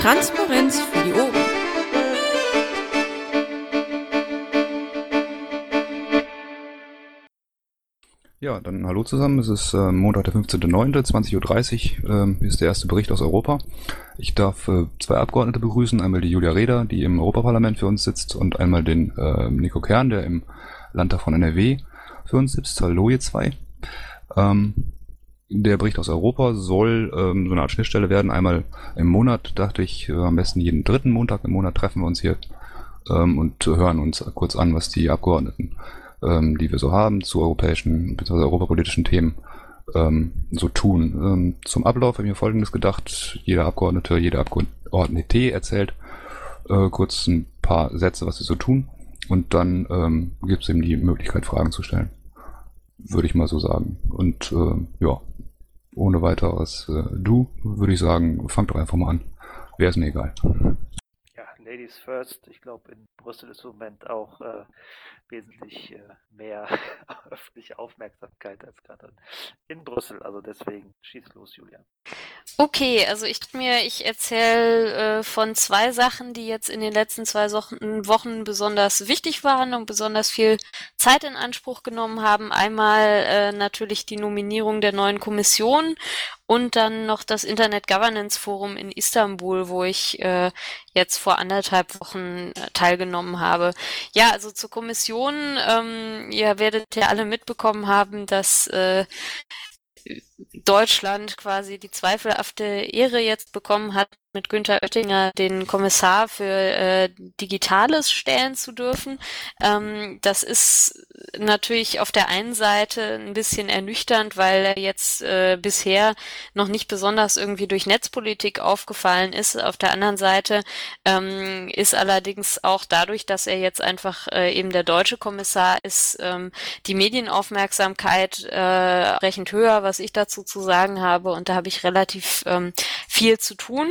Transparenz für die Ohren. Ja, dann hallo zusammen. Es ist äh, Montag, der 15.09., 20.30 Uhr. Ähm, hier ist der erste Bericht aus Europa. Ich darf äh, zwei Abgeordnete begrüßen. Einmal die Julia Reda, die im Europaparlament für uns sitzt, und einmal den äh, Nico Kern, der im Landtag von NRW für uns sitzt. Hallo, ihr zwei. Ähm, der Bericht aus Europa soll ähm, so eine Art Schnittstelle werden. Einmal im Monat, dachte ich, äh, am besten jeden dritten Montag im Monat treffen wir uns hier ähm, und hören uns kurz an, was die Abgeordneten ähm, die wir so haben, zu europäischen bzw. europapolitischen Themen ähm, so tun. Ähm, zum Ablauf habe ich mir Folgendes gedacht. Jeder Abgeordnete, jede Abgeordnete erzählt äh, kurz ein paar Sätze, was sie so tun. Und dann ähm, gibt es eben die Möglichkeit, Fragen zu stellen. Würde ich mal so sagen. Und äh, ja, ohne weiteres äh, du, würde ich sagen, fang doch einfach mal an. Wäre es mir egal. Ja, Ladies first. Ich glaube, in Brüssel ist im Moment auch äh, wesentlich äh, mehr öffentliche Aufmerksamkeit als gerade in Brüssel. Also deswegen schieß los, Julian. Okay, also ich mir, ich erzähle äh, von zwei Sachen, die jetzt in den letzten zwei Wochen besonders wichtig waren und besonders viel Zeit in Anspruch genommen haben. Einmal äh, natürlich die Nominierung der neuen Kommission und dann noch das Internet Governance Forum in Istanbul, wo ich äh, jetzt vor anderthalb Wochen äh, teilgenommen habe. Ja, also zur Kommission. Ähm, ihr werdet ja alle mitbekommen haben, dass äh, Deutschland quasi die zweifelhafte Ehre jetzt bekommen hat, mit Günther Oettinger den Kommissar für äh, Digitales stellen zu dürfen. Ähm, das ist natürlich auf der einen Seite ein bisschen ernüchternd, weil er jetzt äh, bisher noch nicht besonders irgendwie durch Netzpolitik aufgefallen ist. Auf der anderen Seite ähm, ist allerdings auch dadurch, dass er jetzt einfach äh, eben der deutsche Kommissar ist, ähm, die Medienaufmerksamkeit äh, rechend höher, was ich dazu zu sagen habe. Und da habe ich relativ ähm, viel zu tun.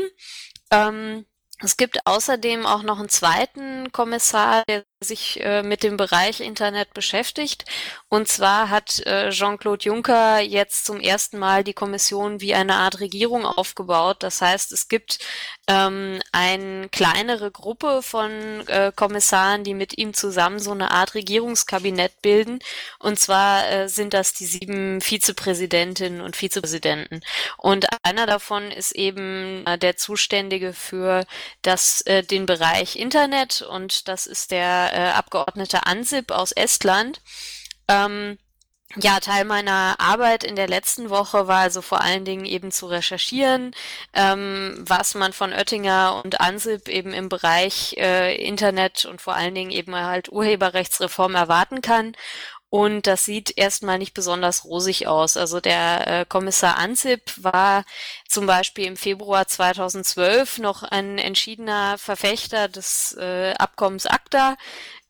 Ähm, es gibt außerdem auch noch einen zweiten Kommissar, der sich äh, mit dem Bereich Internet beschäftigt. Und zwar hat äh, Jean-Claude Juncker jetzt zum ersten Mal die Kommission wie eine Art Regierung aufgebaut. Das heißt, es gibt ähm, eine kleinere Gruppe von äh, Kommissaren, die mit ihm zusammen so eine Art Regierungskabinett bilden. Und zwar äh, sind das die sieben Vizepräsidentinnen und Vizepräsidenten. Und einer davon ist eben äh, der Zuständige für das, äh, den Bereich Internet und das ist der äh, Abgeordnete Ansip aus Estland. Ähm, ja, Teil meiner Arbeit in der letzten Woche war also vor allen Dingen eben zu recherchieren, ähm, was man von Oettinger und Ansip eben im Bereich äh, Internet und vor allen Dingen eben halt Urheberrechtsreform erwarten kann. Und das sieht erstmal nicht besonders rosig aus. Also der äh, Kommissar Ansip war zum Beispiel im Februar 2012 noch ein entschiedener Verfechter des äh, Abkommens ACTA,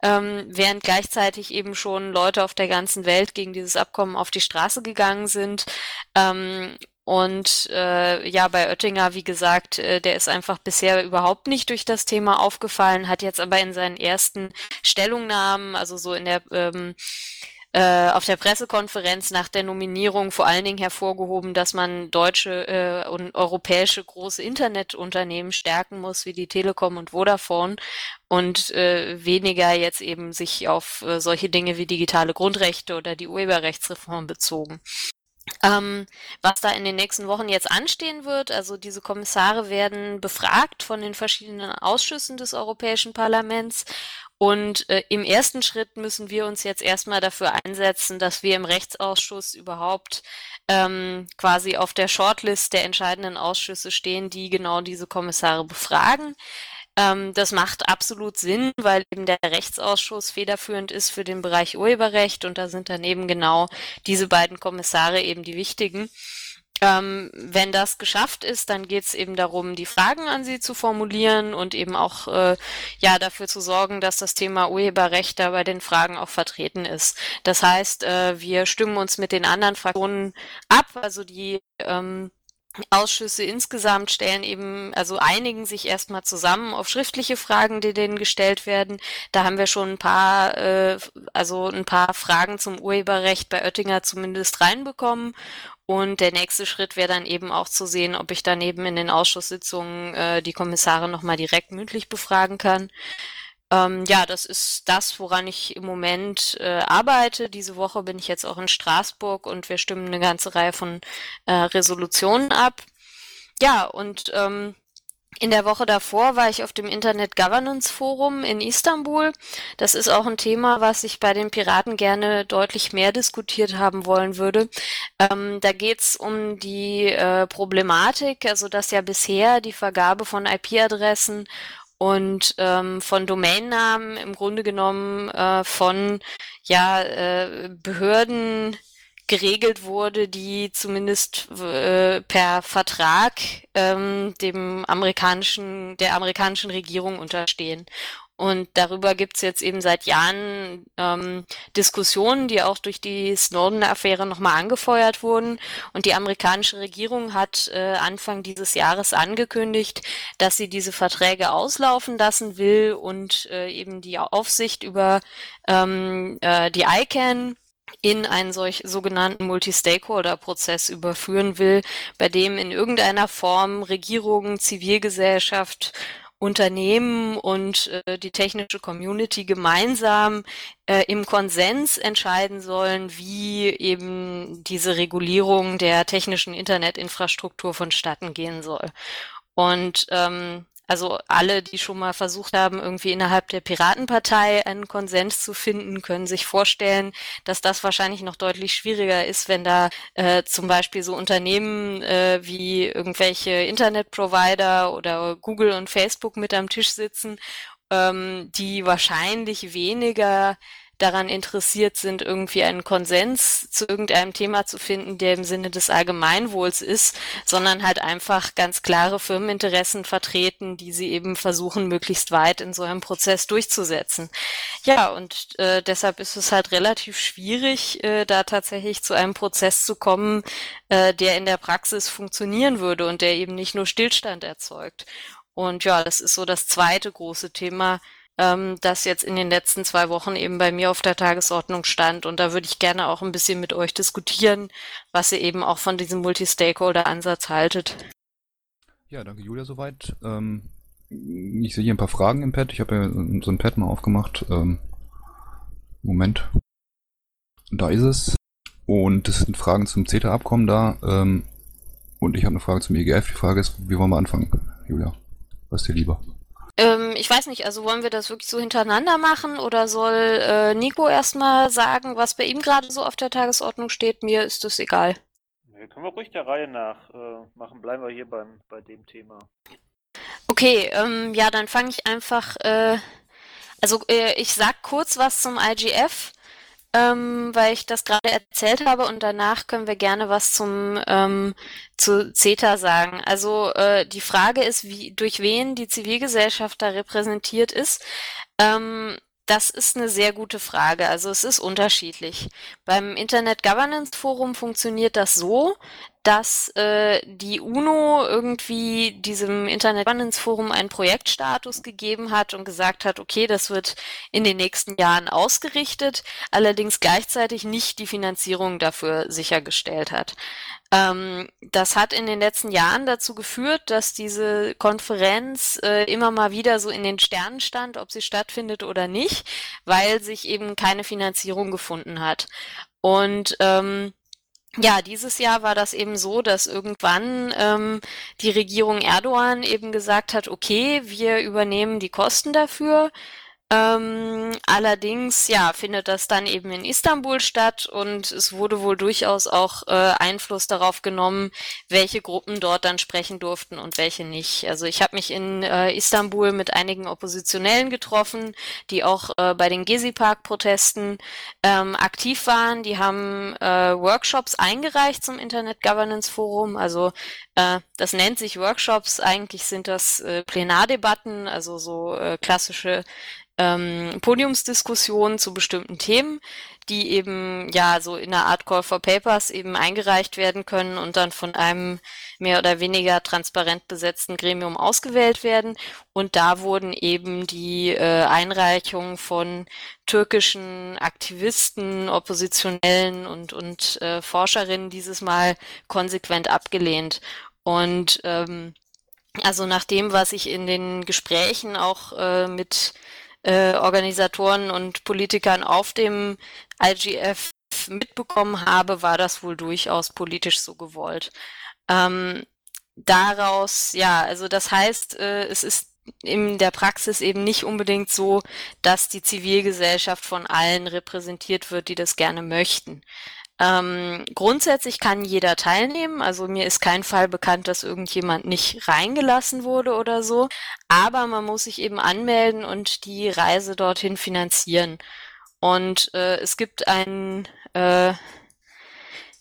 ähm, während gleichzeitig eben schon Leute auf der ganzen Welt gegen dieses Abkommen auf die Straße gegangen sind. Ähm, und äh, ja, bei Oettinger, wie gesagt, äh, der ist einfach bisher überhaupt nicht durch das Thema aufgefallen, hat jetzt aber in seinen ersten Stellungnahmen, also so in der ähm, äh, auf der Pressekonferenz nach der Nominierung vor allen Dingen hervorgehoben, dass man deutsche äh, und europäische große Internetunternehmen stärken muss, wie die Telekom und Vodafone und äh, weniger jetzt eben sich auf äh, solche Dinge wie digitale Grundrechte oder die Urheberrechtsreform bezogen. Ähm, was da in den nächsten Wochen jetzt anstehen wird, also diese Kommissare werden befragt von den verschiedenen Ausschüssen des Europäischen Parlaments und äh, im ersten Schritt müssen wir uns jetzt erstmal dafür einsetzen, dass wir im Rechtsausschuss überhaupt ähm, quasi auf der Shortlist der entscheidenden Ausschüsse stehen, die genau diese Kommissare befragen. Ähm, das macht absolut Sinn, weil eben der Rechtsausschuss federführend ist für den Bereich Urheberrecht und da sind dann eben genau diese beiden Kommissare eben die wichtigen. Ähm, wenn das geschafft ist, dann geht es eben darum, die Fragen an Sie zu formulieren und eben auch äh, ja dafür zu sorgen, dass das Thema Urheberrecht da bei den Fragen auch vertreten ist. Das heißt, äh, wir stimmen uns mit den anderen Fraktionen ab, also die ähm, Ausschüsse insgesamt stellen eben, also einigen sich erstmal zusammen auf schriftliche Fragen, die denen gestellt werden. Da haben wir schon ein paar, äh, also ein paar Fragen zum Urheberrecht bei Oettinger zumindest reinbekommen. Und der nächste Schritt wäre dann eben auch zu sehen, ob ich dann eben in den Ausschusssitzungen äh, die Kommissare nochmal direkt mündlich befragen kann. Ähm, ja, das ist das, woran ich im Moment äh, arbeite. Diese Woche bin ich jetzt auch in Straßburg und wir stimmen eine ganze Reihe von äh, Resolutionen ab. Ja, und ähm, in der Woche davor war ich auf dem Internet Governance Forum in Istanbul. Das ist auch ein Thema, was ich bei den Piraten gerne deutlich mehr diskutiert haben wollen würde. Ähm, da geht's um die äh, Problematik, also dass ja bisher die Vergabe von IP-Adressen und ähm, von Domainnamen im Grunde genommen äh, von ja äh, Behörden geregelt wurde, die zumindest äh, per Vertrag ähm, dem amerikanischen der amerikanischen Regierung unterstehen. Und darüber gibt's jetzt eben seit Jahren ähm, Diskussionen, die auch durch die Snowden-Affäre nochmal angefeuert wurden. Und die amerikanische Regierung hat äh, Anfang dieses Jahres angekündigt, dass sie diese Verträge auslaufen lassen will und äh, eben die Aufsicht über ähm, äh, die ICANN in einen solch sogenannten Multi-Stakeholder-Prozess überführen will, bei dem in irgendeiner Form Regierungen, Zivilgesellschaft Unternehmen und äh, die technische Community gemeinsam äh, im Konsens entscheiden sollen, wie eben diese Regulierung der technischen Internetinfrastruktur vonstatten gehen soll. Und ähm, also alle, die schon mal versucht haben, irgendwie innerhalb der Piratenpartei einen Konsens zu finden, können sich vorstellen, dass das wahrscheinlich noch deutlich schwieriger ist, wenn da äh, zum Beispiel so Unternehmen äh, wie irgendwelche Internetprovider oder Google und Facebook mit am Tisch sitzen, ähm, die wahrscheinlich weniger daran interessiert sind, irgendwie einen Konsens zu irgendeinem Thema zu finden, der im Sinne des Allgemeinwohls ist, sondern halt einfach ganz klare Firmeninteressen vertreten, die sie eben versuchen, möglichst weit in so einem Prozess durchzusetzen. Ja, und äh, deshalb ist es halt relativ schwierig, äh, da tatsächlich zu einem Prozess zu kommen, äh, der in der Praxis funktionieren würde und der eben nicht nur Stillstand erzeugt. Und ja, das ist so das zweite große Thema, ähm, das jetzt in den letzten zwei Wochen eben bei mir auf der Tagesordnung stand. Und da würde ich gerne auch ein bisschen mit euch diskutieren, was ihr eben auch von diesem Multi-Stakeholder-Ansatz haltet. Ja, danke Julia soweit. Ähm, ich sehe hier ein paar Fragen im Pad. Ich habe ja so ein Pad mal aufgemacht. Ähm, Moment. Da ist es. Und es sind Fragen zum CETA-Abkommen da. Ähm, und ich habe eine Frage zum EGF. Die Frage ist, wie wollen wir anfangen, Julia? Was ist dir lieber? Ähm, ich weiß nicht, also wollen wir das wirklich so hintereinander machen oder soll äh, Nico erstmal sagen, was bei ihm gerade so auf der Tagesordnung steht? Mir ist das egal. Nee, können wir ruhig der Reihe nach äh, machen. Bleiben wir hier beim, bei dem Thema. Okay, ähm, ja, dann fange ich einfach. Äh, also äh, ich sag kurz was zum IGF ähm, weil ich das gerade erzählt habe und danach können wir gerne was zum ähm, zu CETA sagen. Also äh, die Frage ist, wie durch wen die Zivilgesellschaft da repräsentiert ist. Ähm, das ist eine sehr gute Frage. Also es ist unterschiedlich. Beim Internet Governance Forum funktioniert das so, dass äh, die UNO irgendwie diesem Internet Governance Forum einen Projektstatus gegeben hat und gesagt hat, okay, das wird in den nächsten Jahren ausgerichtet, allerdings gleichzeitig nicht die Finanzierung dafür sichergestellt hat. Ähm, das hat in den letzten Jahren dazu geführt, dass diese Konferenz äh, immer mal wieder so in den Sternen stand, ob sie stattfindet oder nicht, weil sich eben keine Finanzierung gefunden hat. Und ähm, ja, dieses Jahr war das eben so, dass irgendwann ähm, die Regierung Erdogan eben gesagt hat, okay, wir übernehmen die Kosten dafür. Ähm, allerdings, ja, findet das dann eben in Istanbul statt und es wurde wohl durchaus auch äh, Einfluss darauf genommen, welche Gruppen dort dann sprechen durften und welche nicht. Also ich habe mich in äh, Istanbul mit einigen Oppositionellen getroffen, die auch äh, bei den Gezi-Park-Protesten ähm, aktiv waren. Die haben äh, Workshops eingereicht zum Internet Governance Forum. Also äh, das nennt sich Workshops. Eigentlich sind das äh, Plenardebatten, also so klassische ähm, Podiumsdiskussionen zu bestimmten Themen, die eben ja so in einer Art Call for Papers eben eingereicht werden können und dann von einem mehr oder weniger transparent besetzten Gremium ausgewählt werden. Und da wurden eben die äh, Einreichungen von türkischen Aktivisten, Oppositionellen und, und äh, Forscherinnen dieses Mal konsequent abgelehnt. Und ähm, also nach dem, was ich in den Gesprächen auch äh, mit äh, Organisatoren und Politikern auf dem IGF mitbekommen habe, war das wohl durchaus politisch so gewollt. Ähm, daraus, ja, also das heißt, äh, es ist in der Praxis eben nicht unbedingt so, dass die Zivilgesellschaft von allen repräsentiert wird, die das gerne möchten. Ähm, grundsätzlich kann jeder teilnehmen. Also mir ist kein Fall bekannt, dass irgendjemand nicht reingelassen wurde oder so. Aber man muss sich eben anmelden und die Reise dorthin finanzieren. Und äh, es gibt ein äh,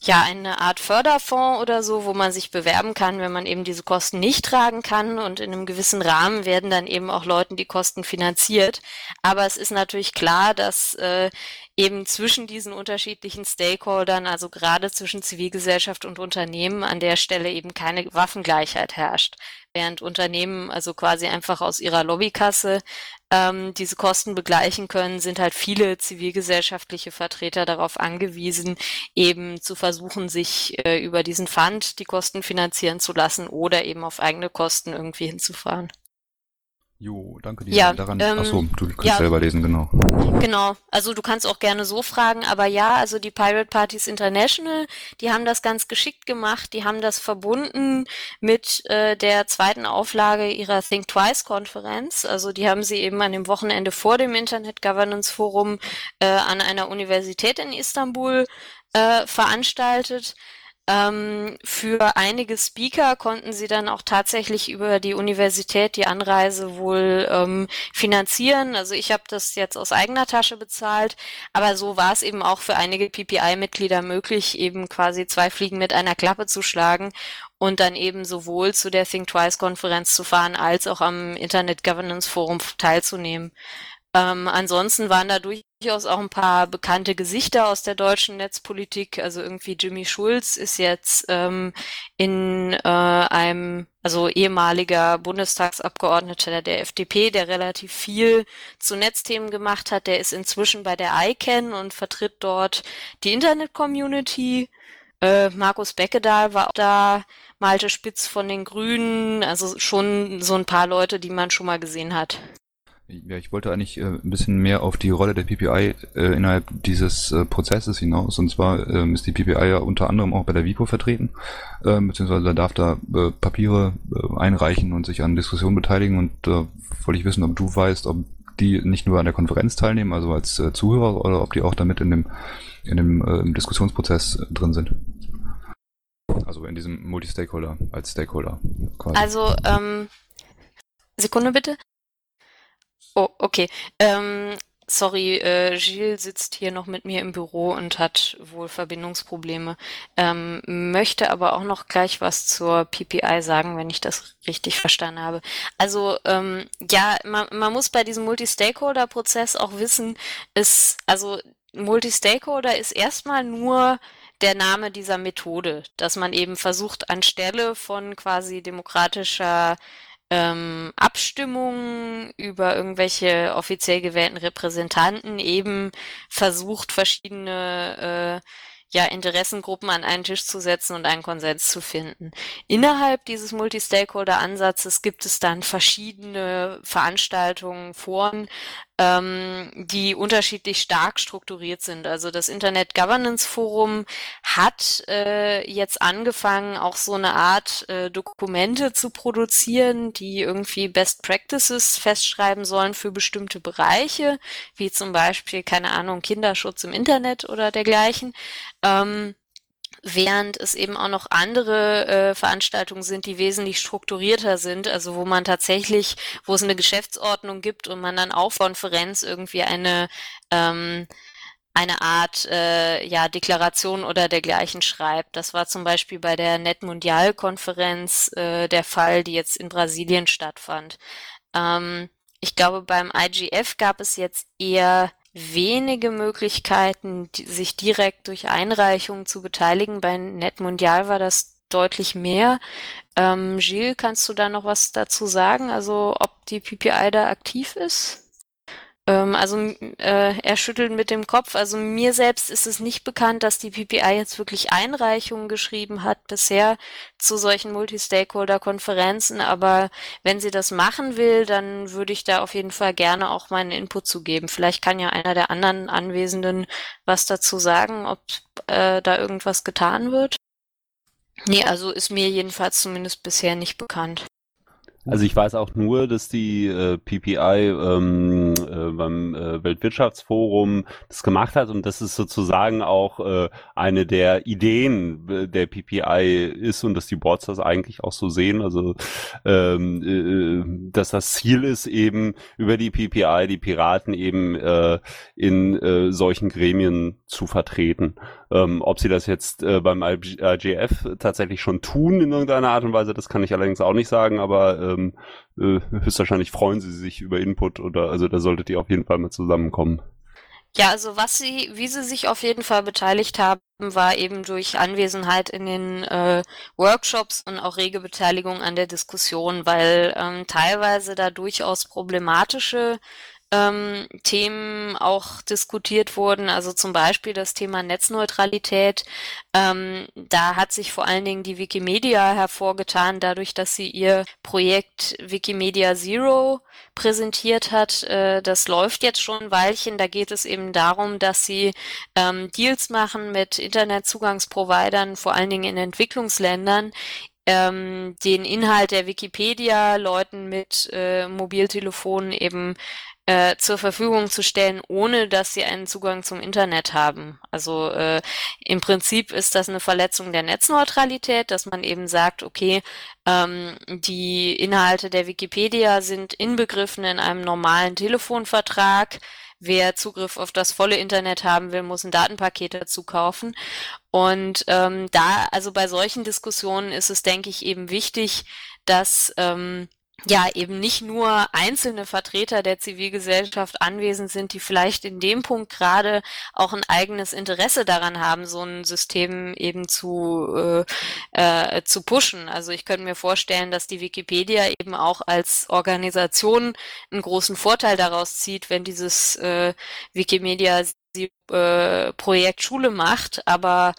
ja eine Art Förderfonds oder so, wo man sich bewerben kann, wenn man eben diese Kosten nicht tragen kann und in einem gewissen Rahmen werden dann eben auch Leuten die Kosten finanziert. Aber es ist natürlich klar, dass äh, eben zwischen diesen unterschiedlichen Stakeholdern, also gerade zwischen Zivilgesellschaft und Unternehmen, an der Stelle eben keine Waffengleichheit herrscht. Während Unternehmen also quasi einfach aus ihrer Lobbykasse ähm, diese Kosten begleichen können, sind halt viele zivilgesellschaftliche Vertreter darauf angewiesen, eben zu versuchen, sich äh, über diesen Fund die Kosten finanzieren zu lassen oder eben auf eigene Kosten irgendwie hinzufahren. Jo, danke dir. Ja, Daran, ähm, achso, du kannst ja. selber lesen, genau. Genau, also du kannst auch gerne so fragen, aber ja, also die Pirate Parties International, die haben das ganz geschickt gemacht, die haben das verbunden mit äh, der zweiten Auflage ihrer Think Twice Konferenz, also die haben sie eben an dem Wochenende vor dem Internet Governance Forum äh, an einer Universität in Istanbul äh, veranstaltet. Ähm, für einige Speaker konnten sie dann auch tatsächlich über die Universität die Anreise wohl ähm, finanzieren. Also ich habe das jetzt aus eigener Tasche bezahlt, aber so war es eben auch für einige PPI-Mitglieder möglich, eben quasi zwei Fliegen mit einer Klappe zu schlagen und dann eben sowohl zu der Think Twice-Konferenz zu fahren, als auch am Internet Governance Forum teilzunehmen. Ähm, ansonsten waren da durchaus auch ein paar bekannte Gesichter aus der deutschen Netzpolitik. Also irgendwie Jimmy Schulz ist jetzt ähm, in äh, einem, also ehemaliger Bundestagsabgeordneter der FDP, der relativ viel zu Netzthemen gemacht hat. Der ist inzwischen bei der ICANN und vertritt dort die Internet-Community. Äh, Markus Beckedahl war auch da, Malte Spitz von den Grünen, also schon so ein paar Leute, die man schon mal gesehen hat. Ja, ich wollte eigentlich äh, ein bisschen mehr auf die Rolle der PPI äh, innerhalb dieses äh, Prozesses hinaus. Und zwar ähm, ist die PPI ja unter anderem auch bei der WIPO vertreten, äh, beziehungsweise darf da äh, Papiere äh, einreichen und sich an Diskussionen beteiligen. Und äh, wollte ich wissen, ob du weißt, ob die nicht nur an der Konferenz teilnehmen, also als äh, Zuhörer, oder ob die auch damit in dem, in dem äh, Diskussionsprozess äh, drin sind. Also in diesem Multi-Stakeholder, als Stakeholder quasi. Also, ähm, Sekunde bitte. Oh, okay. Ähm, sorry, äh, Gilles sitzt hier noch mit mir im Büro und hat wohl Verbindungsprobleme. Ähm, möchte aber auch noch gleich was zur PPI sagen, wenn ich das richtig verstanden habe. Also ähm, ja, man, man muss bei diesem Multi-Stakeholder-Prozess auch wissen, ist also Multi-Stakeholder ist erstmal nur der Name dieser Methode, dass man eben versucht, anstelle von quasi demokratischer ähm, Abstimmungen über irgendwelche offiziell gewählten Repräsentanten eben versucht, verschiedene äh, ja, Interessengruppen an einen Tisch zu setzen und einen Konsens zu finden. Innerhalb dieses Multi-Stakeholder-Ansatzes gibt es dann verschiedene Veranstaltungen, Foren, ähm, die unterschiedlich stark strukturiert sind. Also das Internet Governance Forum hat äh, jetzt angefangen, auch so eine Art äh, Dokumente zu produzieren, die irgendwie Best Practices festschreiben sollen für bestimmte Bereiche, wie zum Beispiel, keine Ahnung, Kinderschutz im Internet oder dergleichen. Ähm, während es eben auch noch andere äh, Veranstaltungen sind, die wesentlich strukturierter sind, also wo man tatsächlich, wo es eine Geschäftsordnung gibt und man dann auf Konferenz irgendwie eine ähm, eine Art äh, ja Deklaration oder dergleichen schreibt. Das war zum Beispiel bei der Net Mundial Konferenz äh, der Fall, die jetzt in Brasilien stattfand. Ähm, Ich glaube, beim IGF gab es jetzt eher wenige Möglichkeiten, sich direkt durch Einreichungen zu beteiligen. Bei Net Mundial war das deutlich mehr. Ähm, Gilles, kannst du da noch was dazu sagen? Also ob die PPI da aktiv ist? Ähm, also äh, er schüttelt mit dem Kopf. Also mir selbst ist es nicht bekannt, dass die PPI jetzt wirklich Einreichungen geschrieben hat bisher zu solchen Multi-Stakeholder-Konferenzen. Aber wenn sie das machen will, dann würde ich da auf jeden Fall gerne auch meinen Input zugeben. Vielleicht kann ja einer der anderen Anwesenden was dazu sagen, ob äh, da irgendwas getan wird. Nee, also ist mir jedenfalls zumindest bisher nicht bekannt. Also ich weiß auch nur, dass die äh, PPI ähm, äh, beim äh, Weltwirtschaftsforum das gemacht hat und das ist sozusagen auch äh, eine der Ideen äh, der PPI ist und dass die Boards das eigentlich auch so sehen. Also ähm, äh, dass das Ziel ist eben über die PPI die Piraten eben äh, in äh, solchen Gremien zu vertreten. Ähm, ob sie das jetzt äh, beim IGF tatsächlich schon tun in irgendeiner Art und Weise, das kann ich allerdings auch nicht sagen, aber ähm, äh, höchstwahrscheinlich freuen sie sich über Input oder also da solltet ihr auf jeden Fall mal zusammenkommen. Ja, also was sie, wie sie sich auf jeden Fall beteiligt haben, war eben durch Anwesenheit in den äh, Workshops und auch rege Beteiligung an der Diskussion, weil ähm, teilweise da durchaus problematische ähm, Themen auch diskutiert wurden, also zum Beispiel das Thema Netzneutralität. Ähm, da hat sich vor allen Dingen die Wikimedia hervorgetan, dadurch, dass sie ihr Projekt Wikimedia Zero präsentiert hat. Äh, das läuft jetzt schon ein Weilchen. Da geht es eben darum, dass sie ähm, Deals machen mit Internetzugangsprovidern, vor allen Dingen in Entwicklungsländern, ähm, den Inhalt der Wikipedia Leuten mit äh, Mobiltelefonen eben äh, zur Verfügung zu stellen, ohne dass sie einen Zugang zum Internet haben. Also äh, im Prinzip ist das eine Verletzung der Netzneutralität, dass man eben sagt, okay, ähm, die Inhalte der Wikipedia sind inbegriffen in einem normalen Telefonvertrag. Wer Zugriff auf das volle Internet haben will, muss ein Datenpaket dazu kaufen. Und ähm, da, also bei solchen Diskussionen ist es, denke ich, eben wichtig, dass ähm, ja eben nicht nur einzelne Vertreter der Zivilgesellschaft anwesend sind, die vielleicht in dem Punkt gerade auch ein eigenes Interesse daran haben, so ein System eben zu, äh, äh, zu pushen. Also ich könnte mir vorstellen, dass die Wikipedia eben auch als Organisation einen großen Vorteil daraus zieht, wenn dieses äh, Wikimedia Projekt Schule macht, aber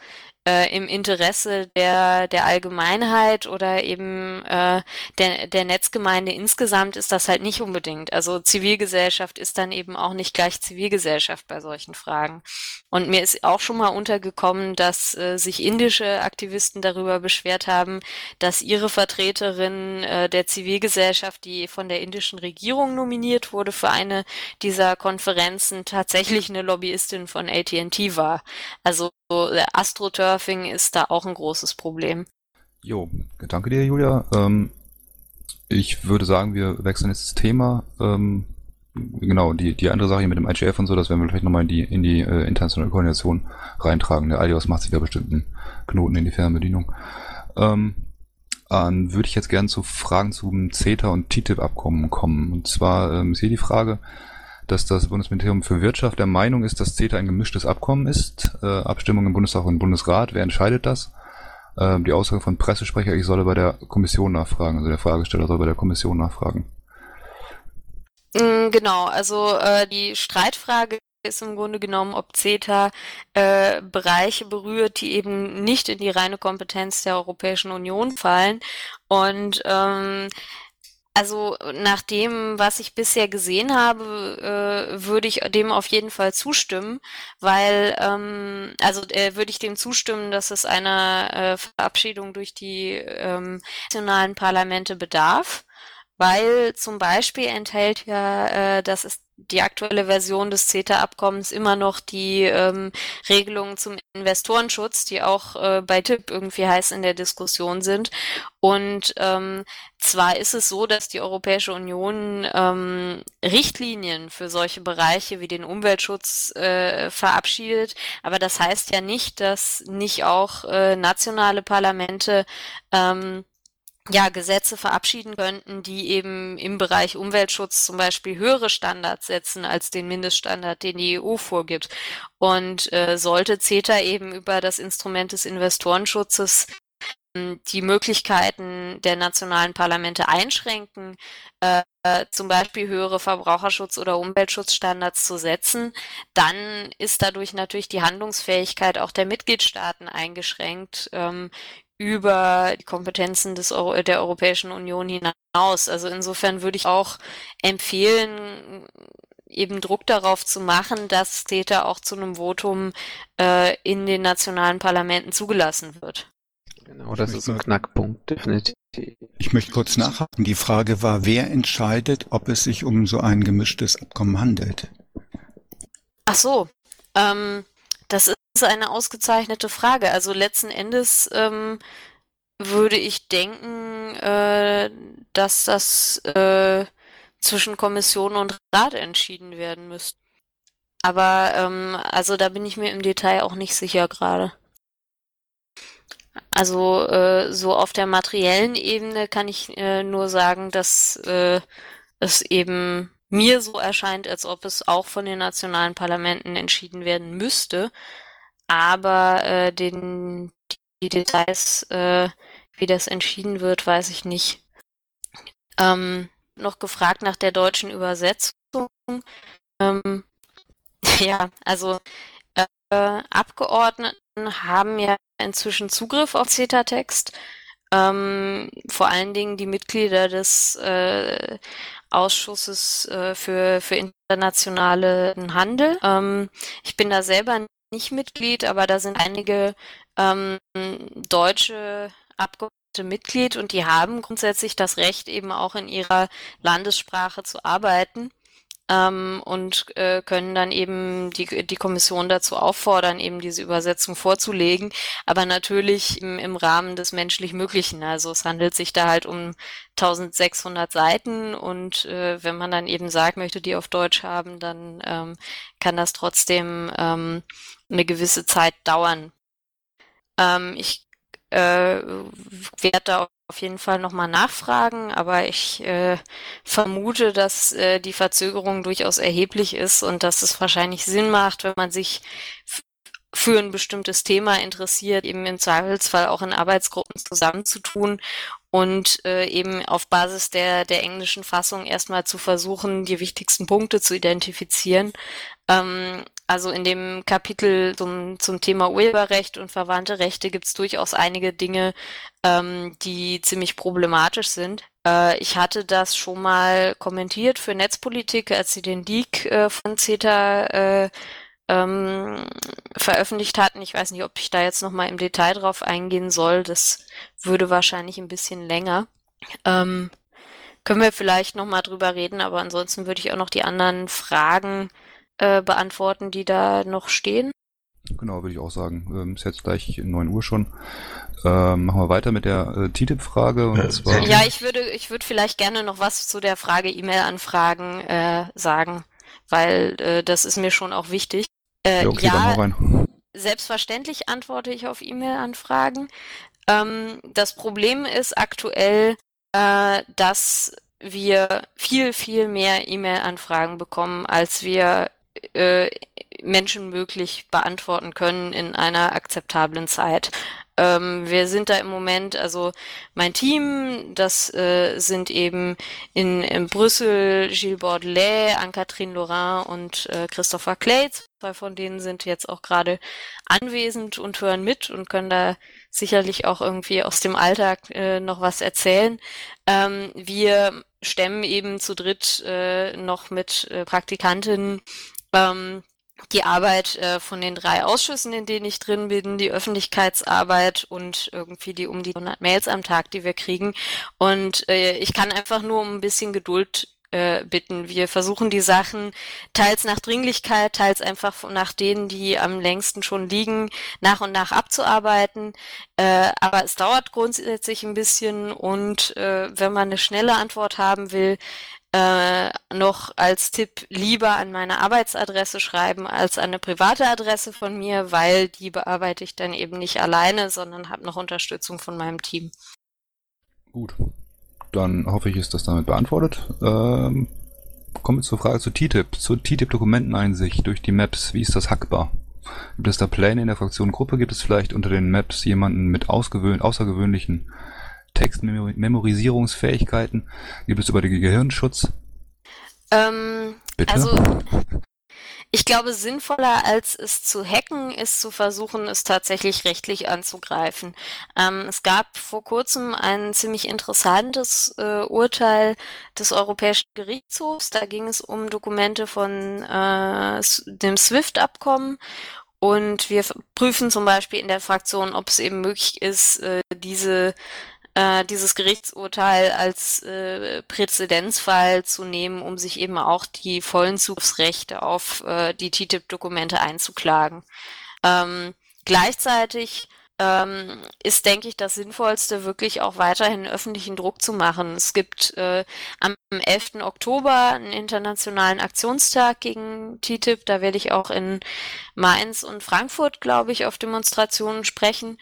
äh, im Interesse der, der Allgemeinheit oder eben äh, der, der Netzgemeinde insgesamt ist das halt nicht unbedingt. Also Zivilgesellschaft ist dann eben auch nicht gleich Zivilgesellschaft bei solchen Fragen. Und mir ist auch schon mal untergekommen, dass äh, sich indische Aktivisten darüber beschwert haben, dass ihre Vertreterin äh, der Zivilgesellschaft, die von der indischen Regierung nominiert wurde für eine dieser Konferenzen, tatsächlich eine Lobbyistin von AT&T war. Also Astroturfing ist da auch ein großes Problem. Jo, danke dir, Julia. Ähm, ich würde sagen, wir wechseln jetzt das Thema. Ähm, genau, die, die andere Sache hier mit dem IGF und so, das werden wir vielleicht nochmal in die, in die äh, internationale Koordination reintragen. Der Alios macht sich da bestimmt einen Knoten in die Fernbedienung. Ähm, dann würde ich jetzt gerne zu Fragen zum CETA und TTIP-Abkommen kommen. Und zwar ähm, ist hier die Frage, dass das Bundesministerium für Wirtschaft der Meinung ist, dass CETA ein gemischtes Abkommen ist. Äh, Abstimmung im Bundestag und im Bundesrat. Wer entscheidet das? Ähm, die Aussage von Pressesprecher, ich solle bei der Kommission nachfragen. Also der Fragesteller soll bei der Kommission nachfragen. Mm, genau, also äh, die Streitfrage ist im Grunde genommen, ob CETA äh, Bereiche berührt, die eben nicht in die reine Kompetenz der Europäischen Union fallen. Und ähm, also nach dem, was ich bisher gesehen habe, äh, würde ich dem auf jeden Fall zustimmen, weil ähm, also äh, würde ich dem zustimmen, dass es einer äh, Verabschiedung durch die ähm, nationalen Parlamente bedarf, weil zum Beispiel enthält ja, äh, das ist die aktuelle Version des CETA-Abkommens immer noch die ähm, Regelungen zum Investorenschutz, die auch äh, bei TIP irgendwie heiß in der Diskussion sind. Und ähm, zwar ist es so, dass die Europäische Union ähm, Richtlinien für solche Bereiche wie den Umweltschutz äh, verabschiedet, aber das heißt ja nicht, dass nicht auch äh, nationale Parlamente ähm, ja, Gesetze verabschieden könnten, die eben im Bereich Umweltschutz zum Beispiel höhere Standards setzen als den Mindeststandard, den die EU vorgibt. Und äh, sollte CETA eben über das Instrument des Investorenschutzes ähm, die Möglichkeiten der nationalen Parlamente einschränken, äh, zum Beispiel höhere Verbraucherschutz- oder Umweltschutzstandards zu setzen, dann ist dadurch natürlich die Handlungsfähigkeit auch der Mitgliedstaaten eingeschränkt, ähm, über die Kompetenzen des Euro der Europäischen Union hinaus. Also insofern würde ich auch empfehlen, eben Druck darauf zu machen, dass CETA auch zu einem Votum äh, in den nationalen Parlamenten zugelassen wird. Genau, das ist ein Knackpunkt, definitiv. Ich möchte kurz nachhaken. Die Frage war, wer entscheidet, ob es sich um so ein gemischtes Abkommen handelt? Ach so, ähm, das ist eine ausgezeichnete Frage. Also letzten Endes ähm, würde ich denken, äh, dass das äh, zwischen Kommission und Rat entschieden werden müsste. Aber ähm, also da bin ich mir im Detail auch nicht sicher gerade. Also äh, so auf der materiellen Ebene kann ich äh, nur sagen, dass äh, es eben mir so erscheint, als ob es auch von den nationalen Parlamenten entschieden werden müsste. Aber äh, den, die Details, äh, wie das entschieden wird, weiß ich nicht. Ähm, noch gefragt nach der deutschen Übersetzung. Ähm, ja, also äh, Abgeordneten haben ja inzwischen Zugriff auf CETA-Text. Ähm, vor allen Dingen die Mitglieder des äh, Ausschusses äh, für, für internationalen Handel. Ähm, ich bin da selber nicht Mitglied, aber da sind einige ähm, deutsche Abgeordnete Mitglied und die haben grundsätzlich das Recht, eben auch in ihrer Landessprache zu arbeiten ähm, und äh, können dann eben die, die Kommission dazu auffordern, eben diese Übersetzung vorzulegen, aber natürlich im, im Rahmen des menschlich Möglichen. Also es handelt sich da halt um 1600 Seiten und äh, wenn man dann eben sagt, möchte die auf Deutsch haben, dann ähm, kann das trotzdem ähm, eine gewisse Zeit dauern. Ähm, ich äh, werde da auf jeden Fall nochmal nachfragen, aber ich äh, vermute, dass äh, die Verzögerung durchaus erheblich ist und dass es wahrscheinlich Sinn macht, wenn man sich für ein bestimmtes Thema interessiert, eben im Zweifelsfall auch in Arbeitsgruppen zusammenzutun und äh, eben auf Basis der, der englischen Fassung erstmal zu versuchen, die wichtigsten Punkte zu identifizieren. Ähm, also in dem Kapitel zum, zum Thema Urheberrecht und verwandte Rechte gibt es durchaus einige Dinge, ähm, die ziemlich problematisch sind. Äh, ich hatte das schon mal kommentiert für Netzpolitik, als sie den Leak äh, von CETA äh, ähm, veröffentlicht hatten. Ich weiß nicht, ob ich da jetzt nochmal im Detail drauf eingehen soll. Das würde wahrscheinlich ein bisschen länger. Ähm, können wir vielleicht nochmal drüber reden, aber ansonsten würde ich auch noch die anderen Fragen äh, beantworten, die da noch stehen. Genau, würde ich auch sagen. Ähm, ist jetzt gleich 9 Uhr schon. Ähm, machen wir weiter mit der äh, TTIP-Frage. Und zwar ja, ich würde, ich würde vielleicht gerne noch was zu der Frage E-Mail-Anfragen äh, sagen, weil äh, das ist mir schon auch wichtig. Äh, ja, okay, ja selbstverständlich antworte ich auf E-Mail-Anfragen. Ähm, das Problem ist aktuell, äh, dass wir viel, viel mehr E-Mail-Anfragen bekommen, als wir äh, Menschen möglich beantworten können in einer akzeptablen Zeit. Ähm, wir sind da im Moment, also mein Team, das äh, sind eben in, in Brüssel Gilles Bordelais, Anne-Catherine Laurin und äh, Christopher Clay. Zwei von denen sind jetzt auch gerade anwesend und hören mit und können da sicherlich auch irgendwie aus dem Alltag äh, noch was erzählen. Ähm, wir stemmen eben zu dritt äh, noch mit äh, Praktikantinnen ähm, die Arbeit äh, von den drei Ausschüssen, in denen ich drin bin, die Öffentlichkeitsarbeit und irgendwie die um die 100 Mails am Tag, die wir kriegen. Und äh, ich kann einfach nur um ein bisschen Geduld äh, bitten. Wir versuchen die Sachen teils nach Dringlichkeit, teils einfach nach denen, die am längsten schon liegen, nach und nach abzuarbeiten. Äh, aber es dauert grundsätzlich ein bisschen und äh, wenn man eine schnelle Antwort haben will, äh, noch als Tipp lieber an meine Arbeitsadresse schreiben als an eine private Adresse von mir, weil die bearbeite ich dann eben nicht alleine, sondern habe noch Unterstützung von meinem Team. Gut. Dann hoffe ich, ist das damit beantwortet. Ähm, kommen wir zur Frage zu TTIP. Zur TTIP-Dokumenteneinsicht durch die Maps. Wie ist das hackbar? Gibt es da Pläne in der Fraktion Gruppe? Gibt es vielleicht unter den Maps jemanden mit außergewöhnlichen Textmemorisierungsfähigkeiten? Gibt es über den Gehirnschutz? Ähm, Bitte? Also ich glaube, sinnvoller als es zu hacken, ist zu versuchen, es tatsächlich rechtlich anzugreifen. Ähm, es gab vor kurzem ein ziemlich interessantes äh, Urteil des Europäischen Gerichtshofs. Da ging es um Dokumente von äh, dem SWIFT-Abkommen. Und wir prüfen zum Beispiel in der Fraktion, ob es eben möglich ist, äh, diese äh, dieses Gerichtsurteil als äh, Präzedenzfall zu nehmen, um sich eben auch die vollen Zugriffsrechte auf äh, die TTIP-Dokumente einzuklagen. Ähm, gleichzeitig ähm, ist, denke ich, das Sinnvollste, wirklich auch weiterhin öffentlichen Druck zu machen. Es gibt äh, am 11. Oktober einen internationalen Aktionstag gegen TTIP. Da werde ich auch in Mainz und Frankfurt, glaube ich, auf Demonstrationen sprechen.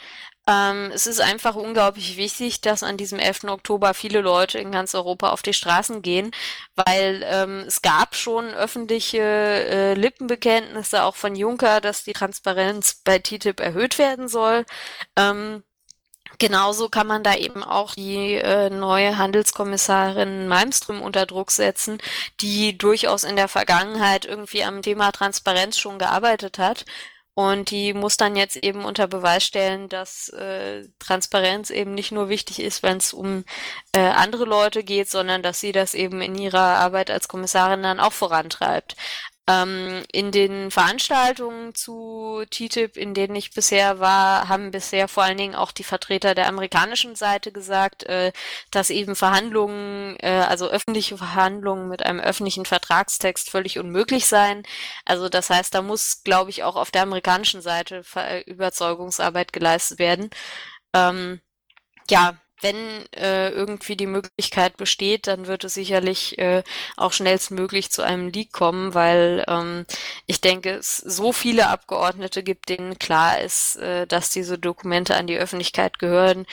Ähm, es ist einfach unglaublich wichtig, dass an diesem 11. Oktober viele Leute in ganz Europa auf die Straßen gehen, weil ähm, es gab schon öffentliche äh, Lippenbekenntnisse auch von Juncker, dass die Transparenz bei TTIP erhöht werden soll. Ähm, Genauso kann man da eben auch die äh, neue Handelskommissarin Malmström unter Druck setzen, die durchaus in der Vergangenheit irgendwie am Thema Transparenz schon gearbeitet hat. Und die muss dann jetzt eben unter Beweis stellen, dass äh, Transparenz eben nicht nur wichtig ist, wenn es um äh, andere Leute geht, sondern dass sie das eben in ihrer Arbeit als Kommissarin dann auch vorantreibt. Ähm, in den Veranstaltungen zu TTIP, in denen ich bisher war, haben bisher vor allen Dingen auch die Vertreter der amerikanischen Seite gesagt, äh, dass eben Verhandlungen, äh, also öffentliche Verhandlungen mit einem öffentlichen Vertragstext völlig unmöglich seien. Also das heißt, da muss, glaube ich, auch auf der amerikanischen Seite Überzeugungsarbeit geleistet werden. Ähm, ja, wenn äh, irgendwie die Möglichkeit besteht, dann wird es sicherlich äh, auch schnellstmöglich zu einem Leak kommen, weil ähm, ich denke, es so viele Abgeordnete gibt, denen klar ist, äh, dass diese Dokumente an die Öffentlichkeit gehören,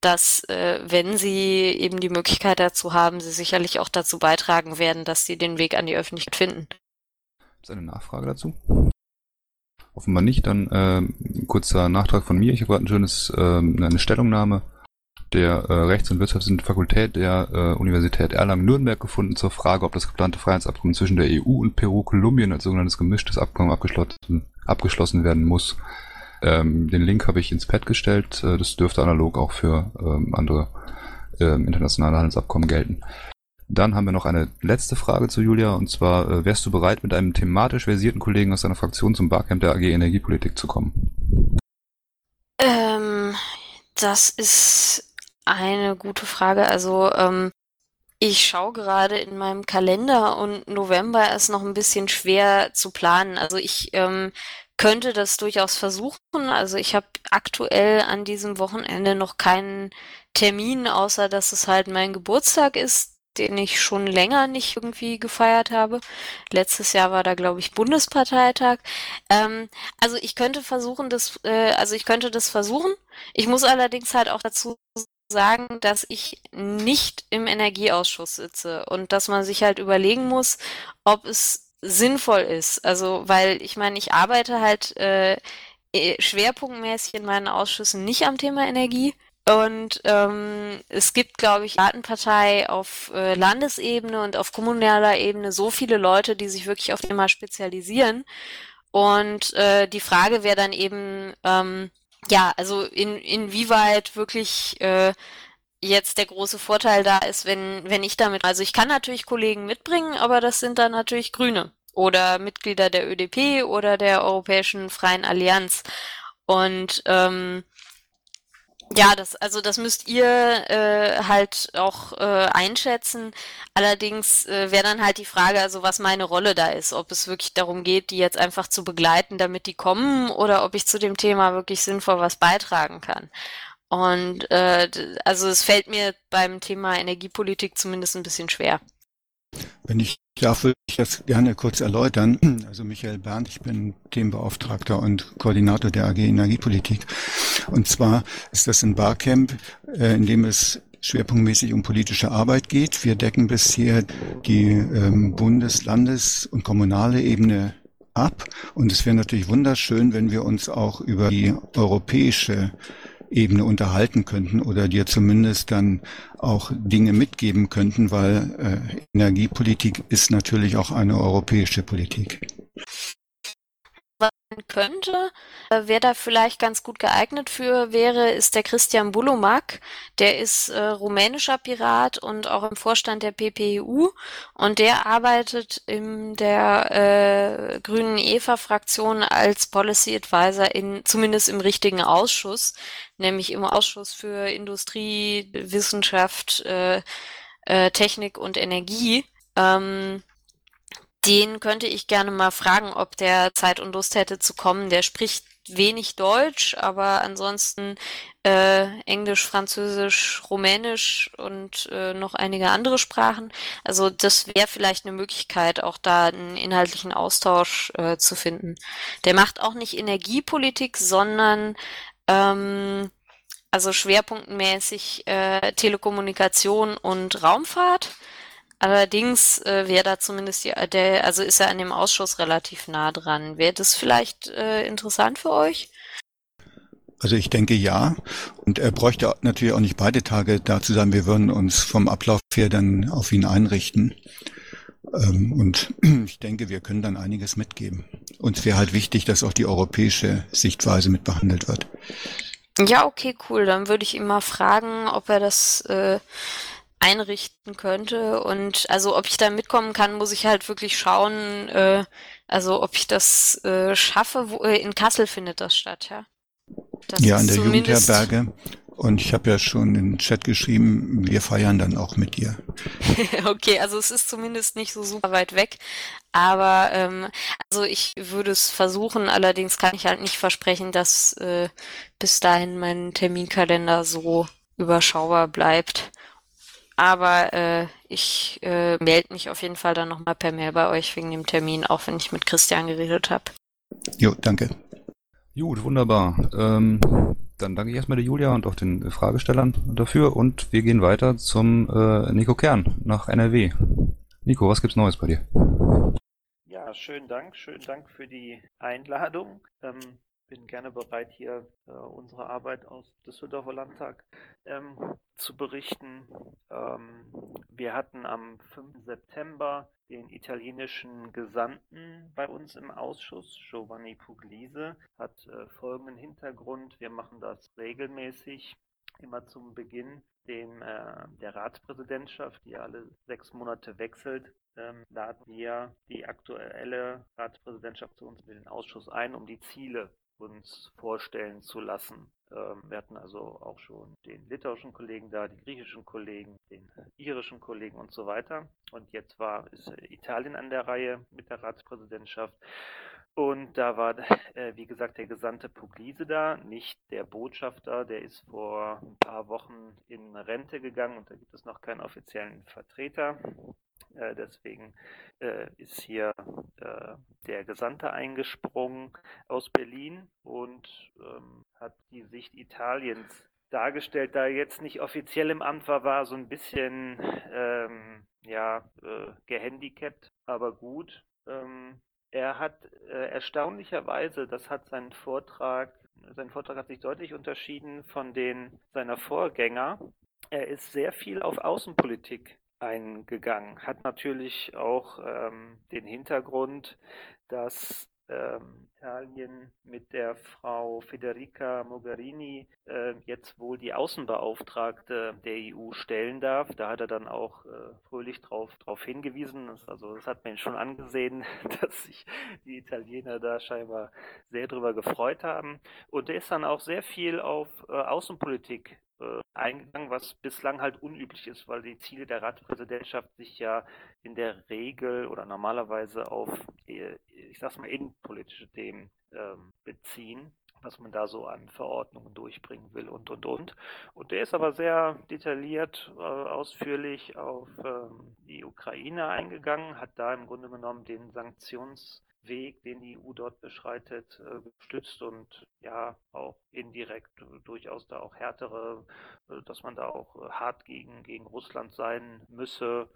dass äh, wenn sie eben die Möglichkeit dazu haben, sie sicherlich auch dazu beitragen werden, dass sie den Weg an die Öffentlichkeit finden. Ist eine Nachfrage dazu? Offenbar nicht. Dann äh, kurzer Nachtrag von mir. Ich habe gerade ein schönes, äh, eine Stellungnahme der äh, Rechts- und Wirtschaftsfakultät Fakultät der äh, Universität Erlangen-Nürnberg gefunden zur Frage, ob das geplante Freiheitsabkommen zwischen der EU und Peru-Kolumbien als sogenanntes gemischtes Abkommen abgeschlossen, abgeschlossen werden muss. Ähm, den Link habe ich ins Pad gestellt. Äh, das dürfte analog auch für ähm, andere ähm, internationale Handelsabkommen gelten. Dann haben wir noch eine letzte Frage zu Julia, und zwar, äh, wärst du bereit, mit einem thematisch versierten Kollegen aus deiner Fraktion zum Barcamp der AG Energiepolitik zu kommen? Ähm, das ist eine gute Frage. Also ähm, ich schaue gerade in meinem Kalender und November ist noch ein bisschen schwer zu planen. Also ich ähm, könnte das durchaus versuchen. Also ich habe aktuell an diesem Wochenende noch keinen Termin, außer dass es halt mein Geburtstag ist, den ich schon länger nicht irgendwie gefeiert habe. Letztes Jahr war da, glaube ich, Bundesparteitag. Ähm, also ich könnte versuchen, das, äh, also ich könnte das versuchen. Ich muss allerdings halt auch dazu sagen, dass ich nicht im Energieausschuss sitze und dass man sich halt überlegen muss, ob es sinnvoll ist. Also, weil ich meine, ich arbeite halt äh, äh, schwerpunktmäßig in meinen Ausschüssen nicht am Thema Energie. Und ähm, es gibt, glaube ich, Datenpartei auf äh, Landesebene und auf kommunaler Ebene so viele Leute, die sich wirklich auf Thema spezialisieren. Und äh, die Frage wäre dann eben, ähm, ja, also in, inwieweit wirklich äh, jetzt der große Vorteil da ist, wenn, wenn ich damit, also ich kann natürlich Kollegen mitbringen, aber das sind dann natürlich Grüne oder Mitglieder der ÖDP oder der Europäischen Freien Allianz. Und ähm, ja, das, also das müsst ihr äh, halt auch äh, einschätzen. Allerdings äh, wäre dann halt die Frage, also was meine Rolle da ist, ob es wirklich darum geht, die jetzt einfach zu begleiten, damit die kommen, oder ob ich zu dem Thema wirklich sinnvoll was beitragen kann. Und äh, also es fällt mir beim Thema Energiepolitik zumindest ein bisschen schwer. Wenn ich darf, würde ich das gerne kurz erläutern. Also Michael Berndt, ich bin Themenbeauftragter und Koordinator der AG Energiepolitik. Und zwar ist das ein Barcamp, äh, in dem es schwerpunktmäßig um politische Arbeit geht. Wir decken bisher die ähm, Bundes-, Landes- und kommunale Ebene ab. Und es wäre natürlich wunderschön, wenn wir uns auch über die europäische Ebene unterhalten könnten oder dir zumindest dann auch Dinge mitgeben könnten, weil äh, Energiepolitik ist natürlich auch eine europäische Politik könnte. Äh, wer da vielleicht ganz gut geeignet für wäre, ist der Christian Bulumak. Der ist äh, rumänischer Pirat und auch im Vorstand der PPU und der arbeitet in der äh, Grünen EVA-Fraktion als Policy Advisor in zumindest im richtigen Ausschuss, nämlich im Ausschuss für Industrie, Wissenschaft, äh, äh, Technik und Energie. Ähm, den könnte ich gerne mal fragen, ob der Zeit und Lust hätte zu kommen. Der spricht wenig Deutsch, aber ansonsten äh, Englisch, Französisch, Rumänisch und äh, noch einige andere Sprachen. Also das wäre vielleicht eine Möglichkeit, auch da einen inhaltlichen Austausch äh, zu finden. Der macht auch nicht Energiepolitik, sondern ähm, also schwerpunktmäßig äh, Telekommunikation und Raumfahrt. Allerdings äh, wäre da zumindest die, der, also ist er an dem Ausschuss relativ nah dran. Wäre das vielleicht äh, interessant für euch? Also ich denke ja. Und er bräuchte natürlich auch nicht beide Tage da zu sein. Wir würden uns vom Ablauf her dann auf ihn einrichten. Ähm, und ich denke, wir können dann einiges mitgeben. Uns wäre halt wichtig, dass auch die europäische Sichtweise mit behandelt wird. Ja, okay, cool. Dann würde ich ihn mal fragen, ob er das äh, einrichten könnte. Und also ob ich da mitkommen kann, muss ich halt wirklich schauen, äh, also ob ich das äh, schaffe. Wo, äh, in Kassel findet das statt, ja. Das ja, an der Jugendherberge. Und ich habe ja schon in den Chat geschrieben, wir feiern dann auch mit dir. okay, also es ist zumindest nicht so super weit weg. Aber ähm, also ich würde es versuchen, allerdings kann ich halt nicht versprechen, dass äh, bis dahin mein Terminkalender so überschaubar bleibt. Aber äh, ich äh, melde mich auf jeden Fall dann nochmal per Mail bei euch wegen dem Termin, auch wenn ich mit Christian geredet habe. Jo, danke. Gut, wunderbar. Ähm, dann danke ich erstmal der Julia und auch den Fragestellern dafür und wir gehen weiter zum äh, Nico Kern nach NRW. Nico, was gibt's Neues bei dir? Ja, schönen Dank, schönen Dank für die Einladung. Ähm, bin gerne bereit, hier äh, unsere Arbeit aus Düsseldorfer Landtag ähm, zu berichten. Ähm, wir hatten am 5. September den italienischen Gesandten bei uns im Ausschuss, Giovanni Puglise, hat äh, folgenden Hintergrund. Wir machen das regelmäßig, immer zum Beginn dem, äh, der Ratspräsidentschaft, die alle sechs Monate wechselt, ähm, laden wir die aktuelle Ratspräsidentschaft zu uns in den Ausschuss ein, um die Ziele uns vorstellen zu lassen. Ähm, wir hatten also auch schon den litauischen Kollegen da, die griechischen Kollegen, den irischen Kollegen und so weiter. Und jetzt war ist Italien an der Reihe mit der Ratspräsidentschaft. Und da war, äh, wie gesagt, der Gesandte Puglise da, nicht der Botschafter, der ist vor ein paar Wochen in Rente gegangen und da gibt es noch keinen offiziellen Vertreter. Äh, deswegen äh, ist hier äh, der Gesandte eingesprungen aus Berlin und ähm, hat die Sicht Italiens dargestellt, da er jetzt nicht offiziell im Amt war, war so ein bisschen ähm, ja, gehandicapt, aber gut. Ähm, er hat äh, erstaunlicherweise, das hat sein Vortrag, sein Vortrag hat sich deutlich unterschieden von den seiner Vorgänger. Er ist sehr viel auf Außenpolitik eingegangen. Hat natürlich auch ähm, den Hintergrund, dass ähm, Italien mit der Frau Federica Mogherini äh, jetzt wohl die Außenbeauftragte der EU stellen darf. Da hat er dann auch äh, fröhlich drauf, drauf hingewiesen. Also das hat man schon angesehen, dass sich die Italiener da scheinbar sehr drüber gefreut haben. Und er ist dann auch sehr viel auf äh, Außenpolitik äh, eingegangen, was bislang halt unüblich ist, weil die Ziele der Ratspräsidentschaft sich ja in der Regel oder normalerweise auf, äh, ich sag's mal, innenpolitische Themen ähm, beziehen was man da so an Verordnungen durchbringen will und und und. Und der ist aber sehr detailliert, äh, ausführlich auf ähm, die Ukraine eingegangen, hat da im Grunde genommen den Sanktions Weg, den die EU dort beschreitet, äh, gestützt und ja auch indirekt durchaus da auch härtere, äh, dass man da auch äh, hart gegen, gegen Russland sein müsse.